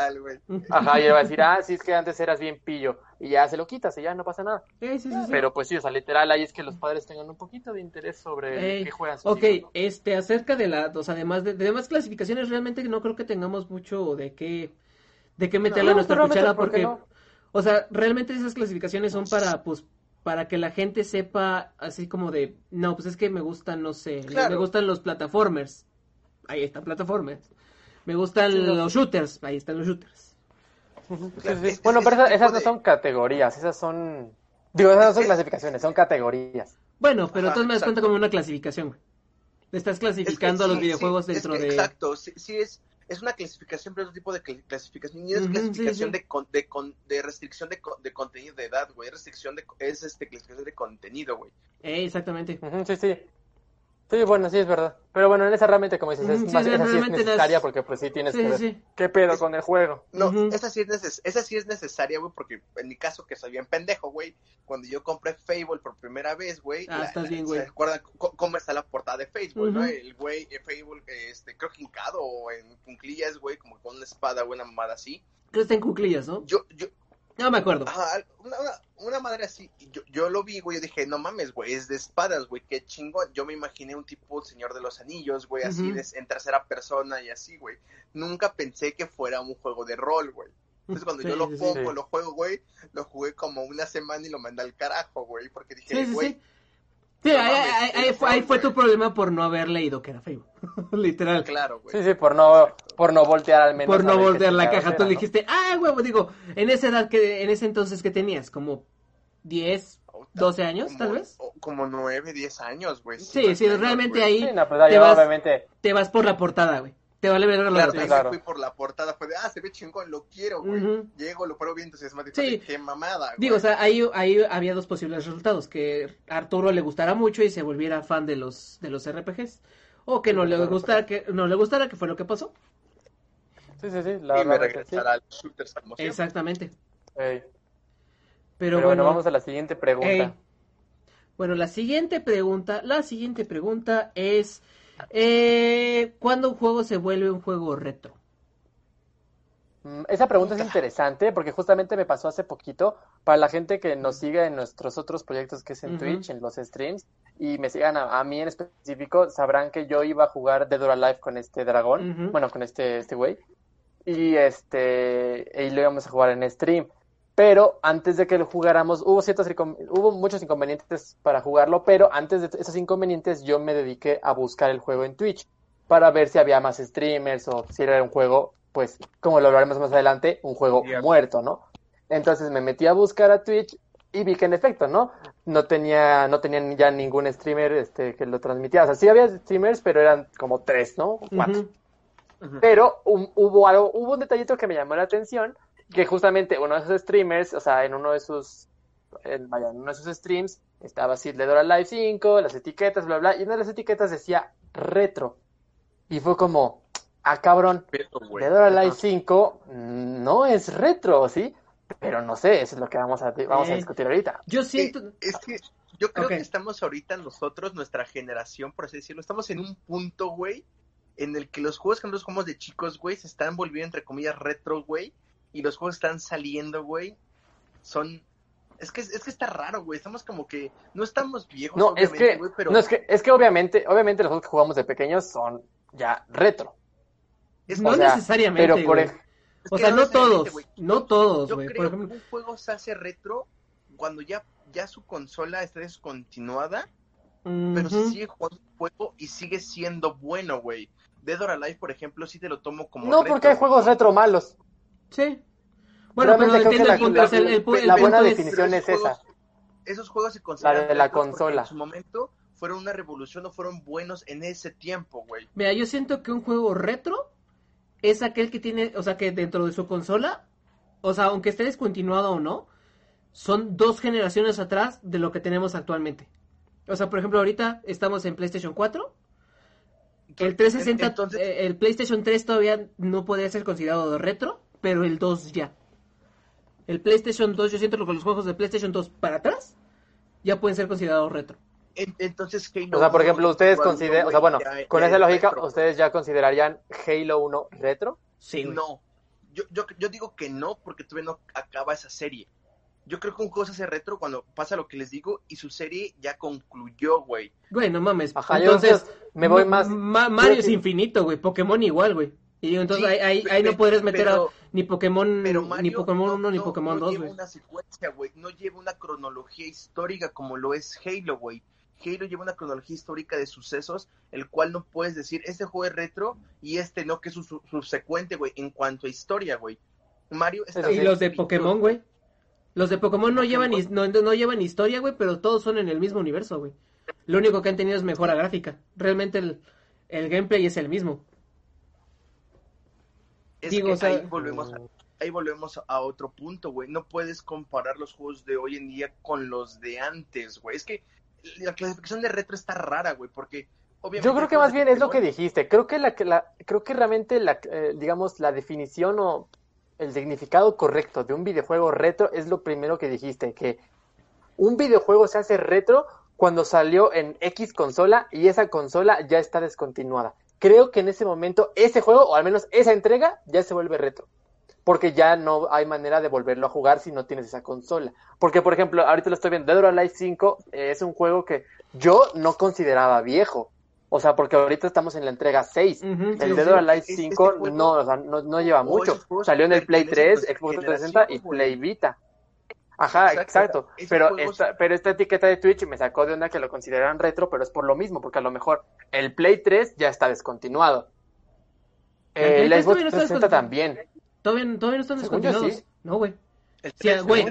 Ajá, y él va a decir, ah, sí, es que antes eras bien pillo, y ya se lo quitas, y ya no pasa nada. Eh, sí, sí, sí. Pero pues sí, o sea, literal, ahí es que los padres tengan un poquito de interés sobre Ey, qué juegan sus ok, hijos, ¿no? este, acerca de la, o sea, además de, de demás clasificaciones, realmente no creo que tengamos mucho de qué, de qué meterle a No, nuestra realmente, cuchara ¿por qué porque, no? o sea, realmente esas clasificaciones son para, pues, para que la gente sepa, así como de, no, pues es que me gustan, no sé, Claro. me gustan los plataformers, ahí están plataformers, me gustan Sí, los shooters, ahí están los shooters. Bueno, pero esas, no son categorías, esas son... Digo, esas no son clasificaciones, son categorías. Bueno, pero tú me das cuenta como una clasificación. Estás clasificando a los videojuegos dentro de... Exacto, sí, sí es es una clasificación, pero otro tipo de clasificación. Y es clasificación De, de, de, restricción de, de, contenido de edad, güey. Restricción de, es este, clasificación de contenido, güey. Eh, exactamente. sí, sí. Sí, bueno, sí es verdad. Pero bueno, en esa realmente, como dices, es, más, esa sí es necesaria porque pues sí tienes que ver qué pedo con el juego. No, esa, sí es esa sí es necesaria, güey, porque en mi caso, que soy bien pendejo, güey, cuando yo compré Fable por primera vez, güey, ah, estás bien, güey. ¿Recuerdan cómo está la portada de Facebook, no? El güey, el Fable, este, creo que hincado o en cunclillas, güey, como con una espada, güey, una mamada así. Creo que está en cunclillas, ¿no? Yo, yo, no me acuerdo. una, una, madre así. Yo, yo lo vi, güey. Yo dije, no mames, güey. Es de espadas, güey. Qué chingón. Yo me imaginé un tipo Señor de los Anillos, güey. Así en tercera persona y así, güey. Nunca pensé que fuera un juego de rol, güey. Entonces cuando yo lo pongo, lo juego, güey, lo jugué como una semana y lo mandé al carajo, güey. Porque dije, güey, Sí, ahí, fue, tu problema por no haber leído que era Facebook. <laughs> Literal. Claro, güey. Sí, sí, por no, por no voltear al menos. Por no voltear la caja. Tú dijiste, ah, huevo, digo, en esa edad que, en ese entonces que tenías, como 10, 12 años, tal vez. Como 9, 10 años, güey. Sí, sí, realmente ahí pues, te, vas, te vas por la portada, güey. Te vale ver la claro, fui por la portada, fue de, ah, se ve chingón, lo quiero, güey. Llego, lo pruebo bien entusiasmado. Sí. Qué mamada, güey. Digo, o sea, ahí, ahí había dos posibles resultados. Que Arturo le gustara mucho y se volviera fan de los, de los RPGs. O que no le gustara, que no le gustara, que fue lo que pasó. Sí, sí, sí. La, y me regresará al shooters Exactamente. Pero, Pero, bueno, vamos a la siguiente pregunta. Bueno, la siguiente pregunta, la siguiente pregunta es... Eh, ¿Cuándo un juego se vuelve un juego retro? Mm, esa pregunta es interesante porque justamente me pasó hace poquito. Para la gente que nos sigue en nuestros otros proyectos que es en Twitch, en los streams, y me sigan a, mí en específico, sabrán que yo iba a jugar Dead or Alive con este dragón, bueno, con este este güey, y este, y lo íbamos a jugar en stream pero antes de que lo jugáramos hubo ciertos hubo muchos inconvenientes para jugarlo, pero antes de esos inconvenientes yo me dediqué a buscar el juego en Twitch para ver si había más streamers o si era un juego, pues como lo hablaremos más adelante, un juego muerto, ¿no? Entonces me metí a buscar a Twitch y vi que en efecto, ¿no? No tenía no tenían ya ningún streamer este que lo transmitía, o sea, sí había streamers, pero eran como tres, ¿no? Cuatro. Pero hubo algo, hubo un detallito que me llamó la atención que justamente uno de esos streamers, o sea, en uno de sus, en, vaya, en uno de sus streams, estaba así de Dora Live 5, las etiquetas, bla, bla, y una de las etiquetas decía retro. Y fue como, ah, cabrón, de Dora Live 5 no es retro, ¿sí? Pero no sé, eso es lo que vamos a, vamos a eh, discutir ahorita. Yo siento... es que yo creo que estamos ahorita nosotros, nuestra generación, por así decirlo, estamos en un punto, güey, en el que los juegos que nosotros jugamos de chicos, güey, se están volviendo, entre comillas, retro, güey, y los juegos están saliendo, güey, son es que, es que está raro, güey. Estamos como que. No estamos viejos, no, es que, pero. No, es que, es que obviamente, obviamente los juegos que jugamos de pequeños son ya retro. no necesariamente. Pero por O sea, no, todos. No todos, güey. Por ejemplo... un juego se hace retro cuando ya, ya su consola está descontinuada. Pero se sigue jugando el juego y sigue siendo bueno, güey. Dead or Alive, por ejemplo, sí te lo tomo como. No, porque hay juegos retro malos. Sí. Bueno, pero entiendo el punto. La, buena definición es, esa. Esos juegos se consideran la de la consola. En su momento fueron una revolución o fueron buenos en ese tiempo, güey. Mira, yo siento que un juego retro es aquel que tiene, o sea, que dentro de su consola, o sea, aunque esté descontinuado o no, son dos generaciones atrás de lo que tenemos actualmente. O sea, por ejemplo, ahorita estamos en PlayStation 4. El 360, eh, el PlayStation 3 todavía no podría ser considerado retro pero el 2 ya. El PlayStation 2, yo siento que los juegos de PlayStation 2 para atrás ya pueden ser considerados retro. Entonces, Halo O sea, por ejemplo, ustedes consideran, o sea, bueno, con esa lógica, ¿ustedes ya considerarían Halo 1 retro? Sí. No. Yo, yo, yo digo que no, porque todavía no acaba esa serie. Yo creo que un juego se hace retro cuando pasa lo que les digo y su serie ya concluyó, güey. Güey, no mames. Ajá, entonces, me voy más. Mario es infinito, güey. Pokémon igual, güey. Y entonces ahí, ahí, no podrías meter a ni Pokémon, ni Pokémon 1 ni Pokémon 2, güey. No lleva una secuencia, güey. No lleva una cronología histórica como lo es Halo, güey. Halo lleva una cronología histórica de sucesos, el cual no puedes decir, este juego es retro y este no, que es su, subsecuente, güey, en cuanto a historia, güey. Mario está Y los de Pokémon, güey. Los de Pokémon no llevan, no, no llevan historia, güey, pero todos son en el mismo universo, güey. Lo único que han tenido es mejora gráfica. Realmente el, el gameplay es el mismo. Es Digo, o sea, ahí volvemos a, ahí volvemos a otro punto, güey. No puedes comparar los juegos de hoy en día con los de antes, güey. Es que la clasificación de retro está rara, güey, porque obviamente... Yo creo que más bien es lo que dijiste. Creo que la, la creo que realmente la, eh, digamos, la definición o el significado correcto de un videojuego retro es lo primero que dijiste, que un videojuego se hace retro cuando salió en X consola y esa consola ya está descontinuada. Creo que en ese momento ese juego, o al menos esa entrega, ya se vuelve retro. Porque ya no hay manera de volverlo a jugar si no tienes esa consola. Porque, por ejemplo, ahorita lo estoy viendo, Dead or Alive 5 eh, es un juego que yo no consideraba viejo. O sea, porque ahorita estamos en la entrega 6. el Dead or Alive 5 no, no, lleva mucho. Salió en el Play 3, Xbox 360 y Play Vita. Ajá, exacto. Pero, esta, pero esta etiqueta de Twitch me sacó de onda que lo consideran retro, pero es por lo mismo, porque a lo mejor el Play 3 ya está descontinuado. El, Xbox 360 también. ¿Todavía, todavía no están descontinuados? No, güey. güey,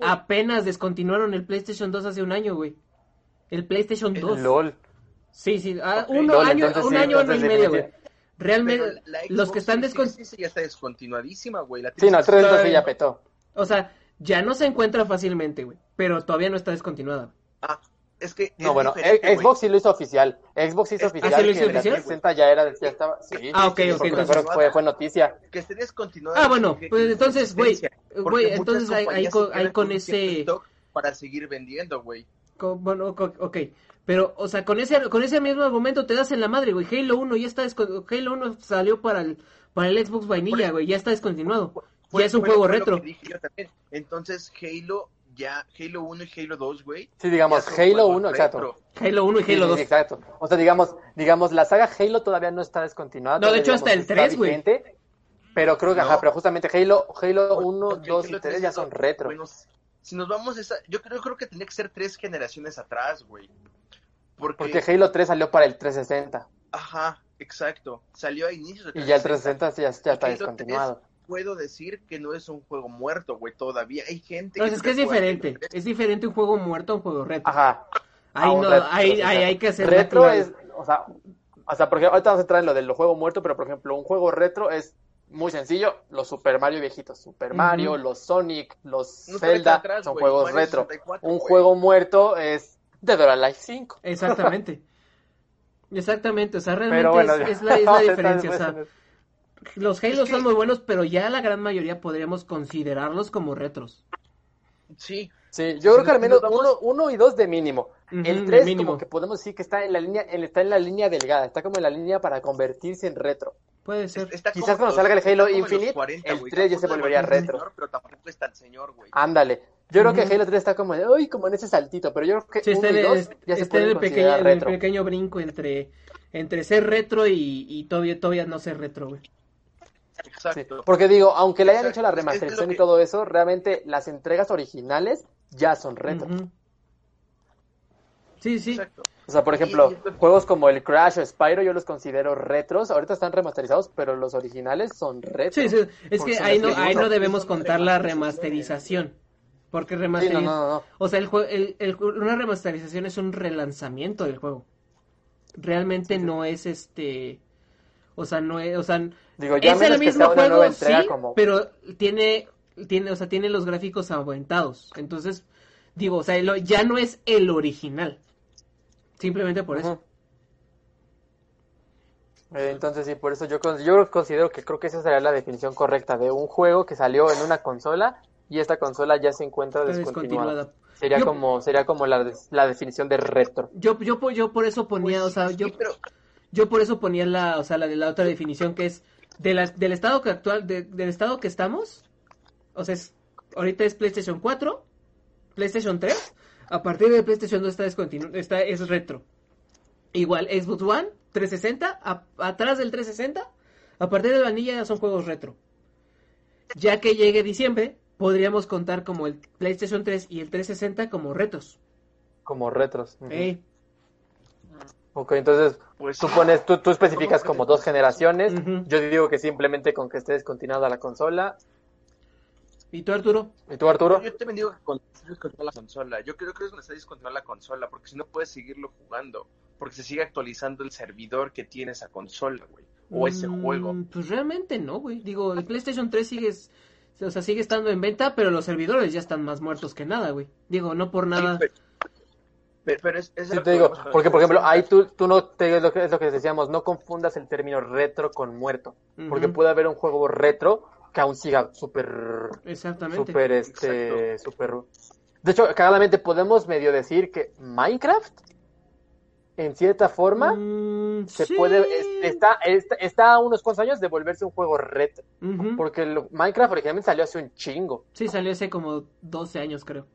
apenas descontinuaron el PlayStation 2 hace un año, güey. El PlayStation 2. LOL. Sí, sí, ah, un año, un año, y medio, güey. Realmente, los que están descontinuados. ya está descontinuadísima, güey. sí, no, el 360 ya petó. O sea, ya no se encuentra fácilmente, güey. Pero todavía no está descontinuada. Ah, es que. No, bueno, Xbox sí lo hizo oficial. Xbox hizo oficial. ¿Ah, sí lo hizo oficial? 360 ya era, ya estaba. Sí, ah, ok, ok. Entonces... Fue, fue, noticia. Que esté descontinuada. Ah, bueno, pues entonces, güey. Güey, entonces ahí, con, con ese. Para seguir vendiendo, güey. Bueno, ok. Pero, o sea, con ese, con ese mismo argumento te das en la madre, güey. Halo 1 ya está Halo 1 salió para el, para el Xbox Vanilla, güey. Ya está descontinuado ya es un juego retro. Entonces Halo ya Halo 1 y Halo 2, güey. Sí, digamos Halo 1, exacto. Halo 1 y Halo 2. exacto. O sea, digamos, digamos la saga Halo todavía no está descontinuada. No, de hecho hasta el 3, güey. Pero creo que, ajá, pero justamente Halo, Halo 1, 2 y 3 ya son retro. si nos vamos esa, yo creo, creo que tendría que ser tres generaciones atrás, güey. Porque... Porque Halo 3 salió para el 360. Ajá, exacto. Salió a inicios de 360. Y ya el 360 ya, ya está descontinuado puedo decir que no es un juego muerto, güey, todavía hay gente no, es que es diferente, es diferente un juego muerto a un juego retro. Ajá. Ahí no, hay, hay, que hacer retro es, o sea, o sea, porque ahorita vamos a entrar en lo del juego muerto, pero por ejemplo, un juego retro es muy sencillo, los Super Mario viejitos, Super Mario, los Sonic, los Zelda, son juegos retro. un juego muerto es Dead or Alive 5. Exactamente. <laughs> Exactamente, o sea, realmente es, <laughs> la, es la diferencia, o sea, los Halo son muy buenos, pero ya la gran mayoría podríamos considerarlos como retros. Sí. Sí, yo creo que al menos uno, uno y dos de mínimo. el tres como que podemos decir que está en la línea, está en la línea delgada, está como en la línea para convertirse en retro. Puede ser. Quizás cuando salga el Halo Infinite, el 3 ya se volvería retro. pero tampoco está el señor, güey. Ándale. Yo creo que Halo 3 está como de, uy, como en ese saltito, pero yo creo que uno y dos ya se puede el pequeño, el pequeño brinco entre, entre ser retro y, y todavía, todavía no ser retro, güey. Exacto. porque digo, aunque le hayan hecho la remasterización y todo eso, realmente las entregas originales ya son retro. Sí, sí. O sea, por ejemplo, juegos como el Crash o Spyro yo los considero retros. Ahorita están remasterizados, pero los originales son retros. Sí, sí. Es que ahí no, ahí no debemos contar la remasterización. Porque remasterización... O sea, el, el, una remasterización es un relanzamiento del juego. Realmente no es este... O sea, no es... O sea, es el mismo juego, sí, pero tiene, tiene, o sea, tiene los gráficos aumentados. Entonces, digo, o sea, ya no es el original. Simplemente por eso. Eh, entonces sí, por eso yo, yo considero que creo que esa sería la definición correcta de un juego que salió en una consola y esta consola ya se encuentra descontinuada. Sería como sería como la, la definición de retro. Yo yo yo por eso ponía, pues o sea, yo yo por eso ponía la, o sea, la de la otra definición que es del estado que actual, del estado que estamos, o sea, ahorita es PlayStation 4, PlayStation 3, a partir de PlayStation 2 está descontinuado, está, es retro. Igual, Xbox One, 360, atrás del 360, a partir de vanilla ya son juegos retro. Ya que llegue diciembre, podríamos contar como el PlayStation 3 y el 360 como retos. Como retros. Ok, entonces pues, tú pones, tú, tú especificas como dos generaciones. Yo digo que simplemente con que esté descontinuada la consola ¿Y tú, Arturo? ¿Y tú, Arturo? Yo te digo que con la consola. Yo creo que es necesarios controlar la consola, porque si no puedes seguirlo jugando. Porque se sigue actualizando el servidor que tiene esa consola, güey. O ese Mm, juego. Pues realmente no, güey. Digo, el PlayStation 3 sigue, o sea, sigue estando en venta, pero los servidores ya están más muertos que nada, güey. Digo, no por nada. Sí, pero, pero- pero es, es Sí, te digo, porque por ejemplo, ahí tú, tú no te, es lo, que, es lo que decíamos, no confundas el término retro con muerto, porque puede haber un juego retro que aún siga súper, Exactamente. súper, este, súper... De hecho, cagadamente podemos medio decir que Minecraft, en cierta forma, Mm, se sí. puede, es- está, está, está a unos cuantos años de volverse un juego retro, Ujú. porque el Minecraft originalmente salió hace un chingo, Sí, salió hace como 12 años, creo.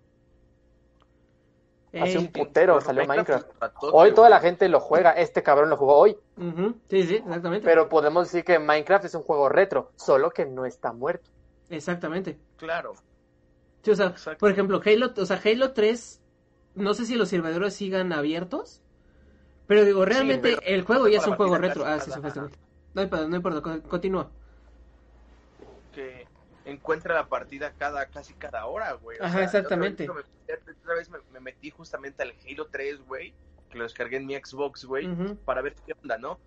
Hace un putero salió Minecraft. Hoy toda la gente lo juega, este cabrón lo jugó hoy. Sí, sí, exactamente. Pero podemos decir que Minecraft es un juego retro, solo que no está muerto. Exactamente. Claro. Sí, o sea, por ejemplo, Halo, o sea, Halo 3, no sé si los servidores sigan abiertos, pero digo, realmente pero- el juego ya es un juego retro. Ah, sí, fue. No importa, no importa, con- continúa. Encuentra la partida cada casi cada hora, güey. Ajá, sea, exactamente. Otra vez, me, otra vez me, me metí justamente al Halo 3, güey, que lo descargué en mi Xbox, güey, para ver qué onda, ¿no?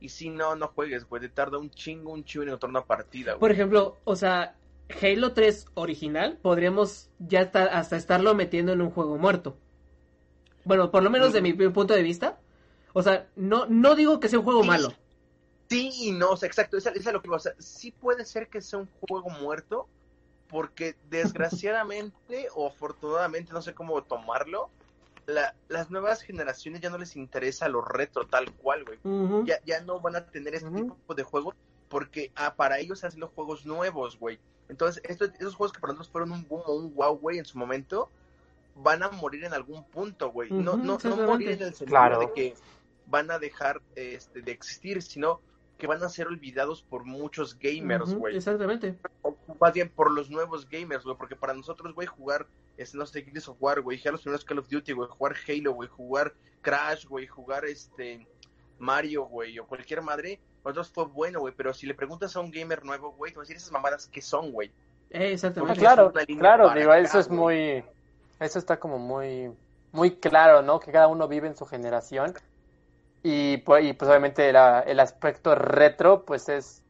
Y si no, no juegues, güey, te tarda un chingo, un chingo en encontrar una partida, güey. Por ejemplo, o sea, Halo 3 original, podríamos ya estar- hasta estarlo metiendo en un juego muerto. Bueno, por lo menos de mi punto de vista. O sea, no, no digo que sea un juego Sí. malo. Sí y no, o sea, exacto, esa es lo que digo, o sea, sí puede ser que sea un juego muerto, porque <laughs> desgraciadamente o afortunadamente, no sé cómo tomarlo, la- las nuevas generaciones ya no les interesa lo retro tal cual, güey. Ya, ya no van a tener este tipo de juegos porque ah, para ellos hacen los juegos nuevos, güey. Entonces, estos, esos juegos que para nosotros fueron un boom o un wow, güey, en su momento, van a morir en algún punto, güey. no, no, no morir en el sentido Claro. de que van a dejar este, de existir, sino que van a ser olvidados por muchos gamers, güey. Exactamente. O Más bien por los nuevos gamers, güey. Porque para nosotros, güey, jugar, este, no sé, Gears of War, güey, jugar los primeros Call of Duty, güey, jugar Halo, güey, jugar Crash, güey, jugar este Mario, güey, o cualquier madre, para nosotros fue bueno, güey. Pero si le preguntas a un gamer nuevo, güey, te va a decir esas mamadas que son, güey. Eh, Ah, exactamente. claro, línea claro, para digo, acá, eso es muy, eso está como muy, muy claro, ¿no? Que cada uno vive en su generación y, pues, y, pues obviamente la- el aspecto retro, pues es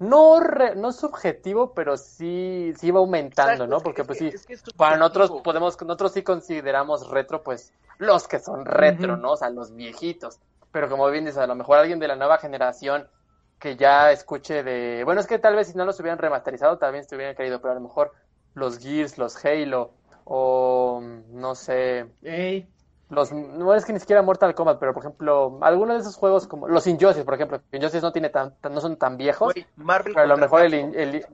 no, re- no subjetivo, pero sí, sí va aumentando, Exacto, ¿no? Porque es pues que- sí, es que es para nosotros podemos, nosotros sí consideramos retro, pues los que son retro. ¿no? O sea, los viejitos. Pero como bien dices, a lo mejor alguien de la nueva generación que ya escuche de, bueno, es que tal vez si no los hubieran remasterizado, tal vez te hubieran caído, pero a lo mejor los Gears, los Halo, o no sé, Ey, los, no es que ni siquiera Mortal Kombat, pero por ejemplo, algunos de esos juegos como los Injustice, por ejemplo, Injustice no tiene tan, tan- no son tan viejos, Marvel pero a lo mejor el, el-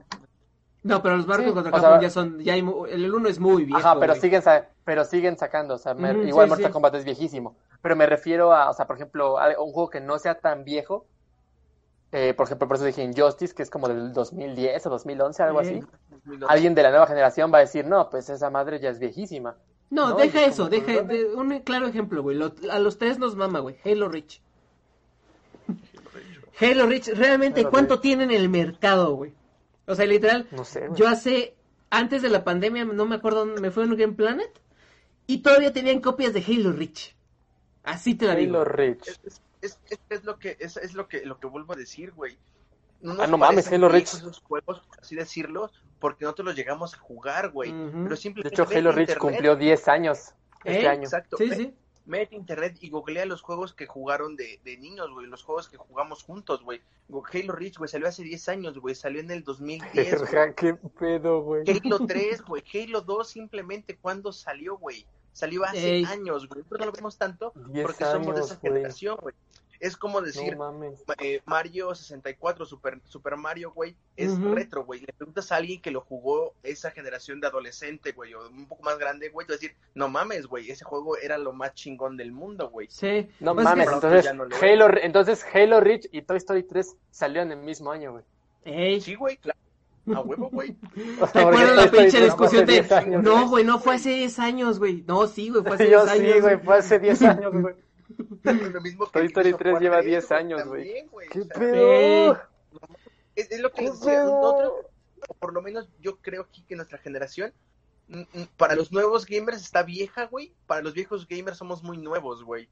No, pero los barcos Sí, contra o Capcom sea- ya son, ya hay el 1 es muy viejo. Ajá, pero güey. siguen, pero siguen sacando, o sea, me- igual sí, Mortal sí. Kombat es viejísimo, pero me refiero a, o sea, por ejemplo, a un juego que no sea tan viejo, eh, por ejemplo, por eso dije Injustice, que es como del 2010 o 2011, algo así. Alguien de la nueva generación va a decir, no, pues esa madre ya es viejísima. No, No, deja eso, como, deja de- un claro ejemplo, güey. Lo- a los tres nos mama, güey. Halo Reach. Halo Reach, realmente, Halo ¿cuánto Reach. tiene en el mercado, güey? O sea, literal, No sé, güey. yo hace, antes de la pandemia, no me acuerdo, dónde me fui a un Game Planet y todavía tenían copias de Halo Reach. Así te la digo. Halo Reach. Es, es, es, es- es lo que es, es lo que lo que vuelvo a decir, güey. No Ah, no mames, Halo Reach. esos juegos, por así decirlo, porque nosotros los llegamos a jugar, güey. Ujú. Pero De simplemente hecho, Halo Reach internet, cumplió 10 años este ¿Eh? año. Exacto. Sí, ve- sí. Internet y googlea los juegos que jugaron de, de niños, güey. Los juegos que jugamos juntos, güey. Halo Reach, güey, salió hace 10 años, güey. Salió en el <laughs> 2010. güey. Verga, qué pedo, güey. Halo <laughs> 3, güey. Halo 2 simplemente cuando salió, güey. Salió hace Ey. años, güey. Pero no lo vemos tanto 10 porque somos de esa años, generación, güey. Es como decir, No eh, Mario 64, Super, Super Mario, güey, es retro, güey. Le preguntas a alguien que lo jugó esa generación de adolescente, güey, o un poco más grande, güey, te va a decir, no mames, güey, ese juego era lo más chingón del mundo, güey. Sí. No Pues es mames, entonces no Halo, entonces Halo Reach y Toy Story 3 salieron en el mismo año, güey. Ey, Sí, güey, claro. A huevo, güey. <laughs> ¿Te acuerdas la pinche 3 discusión de... hace 10 años, No, güey. no fue hace 10 años, güey. No, sí, güey, fue hace Yo 10 sí, años. güey, fue hace 10 <laughs> años, güey. Lo mismo que Toy Story Gears of 3 War lleva 3, 10 años, güey. ¿Qué O sea, pedo? Es, es lo que ¿Qué les decía, nosotros, por lo menos yo creo aquí que nuestra generación, para los nuevos gamers está vieja, güey. Para los viejos gamers somos muy nuevos, güey.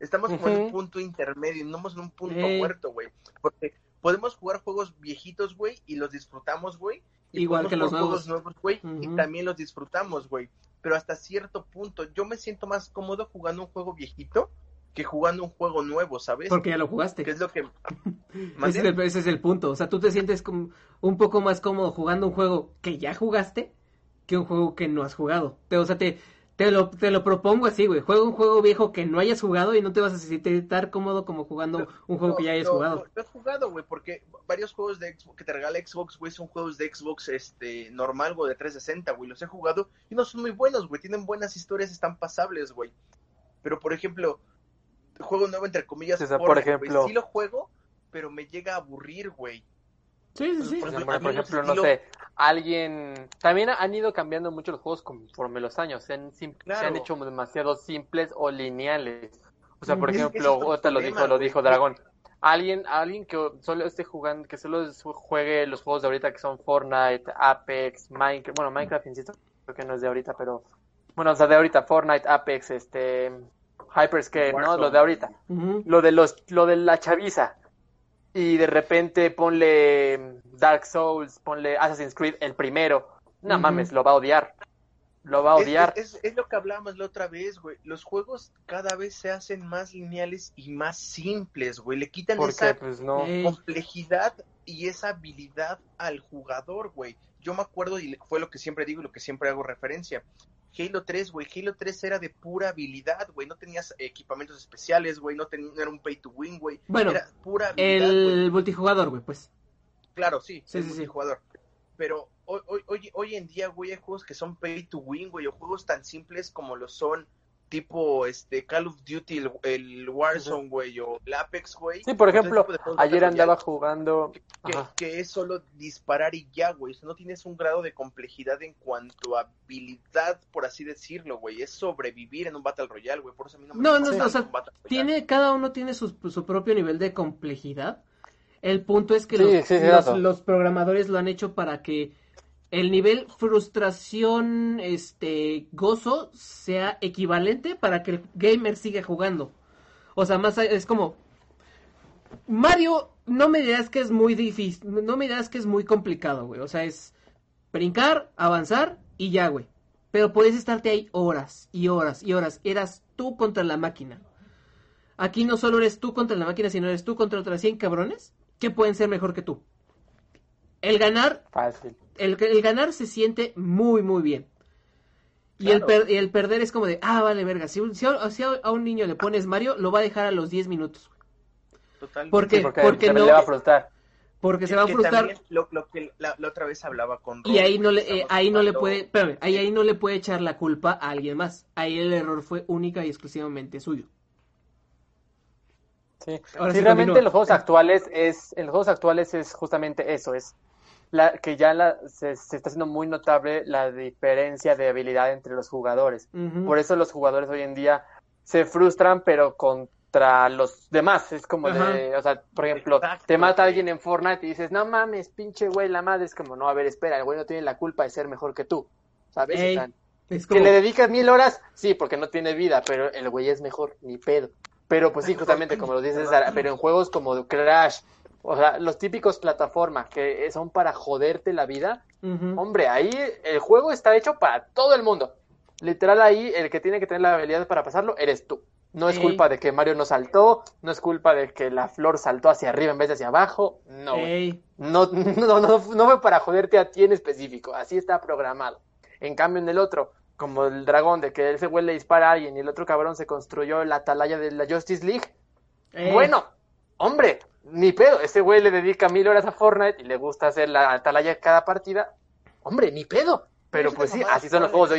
Estamos como en un punto intermedio, no somos en un punto muerto, güey. Porque podemos jugar juegos viejitos, güey, y los disfrutamos, güey. Igual que los nuevos. nuevos, güey, y también los disfrutamos, güey. Pero hasta cierto punto, yo me siento más cómodo jugando un juego viejito que jugando un juego nuevo, ¿sabes? Porque ya lo jugaste. Que es lo que... <laughs> ese, es el, ese, es el, punto. O sea, tú te sientes como un poco más cómodo jugando un juego que ya jugaste que un juego que no has jugado. o sea, te, te, lo, te lo propongo así, güey. Juega un juego viejo que no hayas jugado y no te vas a sentir cómodo como jugando un juego que ya hayas jugado. No, he jugado, güey, porque varios juegos de Xbox, que te regala Xbox, güey, son juegos de Xbox este normal, güey, de 360, güey. Los he jugado y no son muy buenos, güey. Tienen buenas historias, están pasables, güey. Pero, por ejemplo, juego nuevo entre comillas. por, ejemplo. sí lo juego, pero me llega a aburrir, güey. Sí, sí, sí. Por ejemplo, no sé, alguien... También han ido cambiando mucho los juegos conforme los años. Se han, se han hecho demasiado simples o lineales. O sea, por ejemplo, es lo dijo, lo dijo Dragón. Alguien, alguien que solo esté jugando, que solo juegue los juegos de ahorita que son Fortnite, Apex, Minecraft, bueno, Minecraft, insisto, creo que no es de ahorita, pero, bueno, o sea, de ahorita, Fortnite, Apex, este, Hyperscape, ¿no? Lo de ahorita. Lo de los, lo de la chaviza. Y de repente ponle Dark Souls, ponle Assassin's Creed el primero. No mames, lo va a odiar. Lo va a odiar. Es, es, lo que hablábamos la otra vez, güey. Los juegos cada vez se hacen más lineales y más simples, güey. Le quitan esa pues no. complejidad y esa habilidad al jugador, güey. Yo me acuerdo y fue lo que siempre digo y lo que siempre hago referencia. Halo 3, güey, Halo 3 era de pura habilidad, güey, no tenías equipamientos especiales, güey, no, tenía, era un pay to win, güey. Bueno, era pura habilidad, el multijugador, güey, pues. Claro, sí, sí, el sí, multijugador. Pero hoy, hoy, hoy en día, güey, hay juegos que son pay to win, güey, o juegos tan simples como lo son tipo este Call of Duty, el, Warzone, güey, o el Apex, güey. Sí, por ejemplo, ayer andaba jugando... Que, es solo disparar y ya, güey. no tienes un grado de complejidad en cuanto a habilidad, por así decirlo, güey. Es sobrevivir en un Battle Royale, güey. Por eso a mí no me No, no, o sea, tiene, cada uno tiene su, su propio nivel de complejidad. El punto es que los, los programadores lo han hecho para que el nivel frustración, este, gozo sea equivalente para que el gamer siga jugando. O sea, más es como Mario, no me dirás que es muy difícil, no me dirás que es muy complicado, güey. O sea, es brincar, avanzar y ya, güey. Pero puedes estarte ahí horas y horas y horas. Eras tú contra la máquina. Aquí no solo eres tú contra la máquina, sino eres tú contra otras 100 cabrones que pueden ser mejor que tú. El ganar, El, el, ganar se siente muy, muy bien. Y, el el perder es como de, ah, vale, verga. Si, si, a, un niño le pones Mario, lo va a dejar a los 10 minutos. Totalmente. Porque, porque, no. Le va a frustrar. Porque se va a frustrar. Lo, lo, que la, otra vez hablaba con. y ahí no le, eh, ahí no le puede, espérame, ahí, ahí no le puede echar la culpa a alguien más. Ahí el error fue única y exclusivamente suyo. Sí, realmente en los juegos actuales es, en los juegos actuales es justamente eso, es la, que ya la, se, está haciendo muy notable la diferencia de habilidad entre los jugadores. Por eso los jugadores hoy en día se frustran, pero contra los demás. Es como de, o sea, por ejemplo, te mata alguien en Fortnite y dices, no mames, pinche güey, la madre. Es como, no, a ver, espera, el güey no tiene la culpa de ser mejor que tú. ¿Sabes? Que le dedicas mil horas, sí, porque no tiene vida, pero el güey es mejor, ni pedo. Pero pues sí, justamente como lo dices, pero en juegos como Crash, o sea, los típicos plataformas que son para joderte la vida, hombre, ahí el juego está hecho para todo el mundo. Literal ahí el que tiene que tener la habilidad para pasarlo eres tú. No es culpa de que Mario no saltó, no es culpa de que la flor saltó hacia arriba en vez de hacia abajo, no. No, <laughs> no, no, no fue para joderte a ti en específico, así está programado. En cambio en el otro, como el dragón, de que ese güey le dispara a alguien y el otro cabrón se construyó la atalaya de la Justice League. Bueno, hombre, ni pedo, ese güey le dedica mil horas a Fortnite y le gusta hacer la atalaya cada partida. Hombre, ni pedo. Pero pues sí, así son los juegos de hoy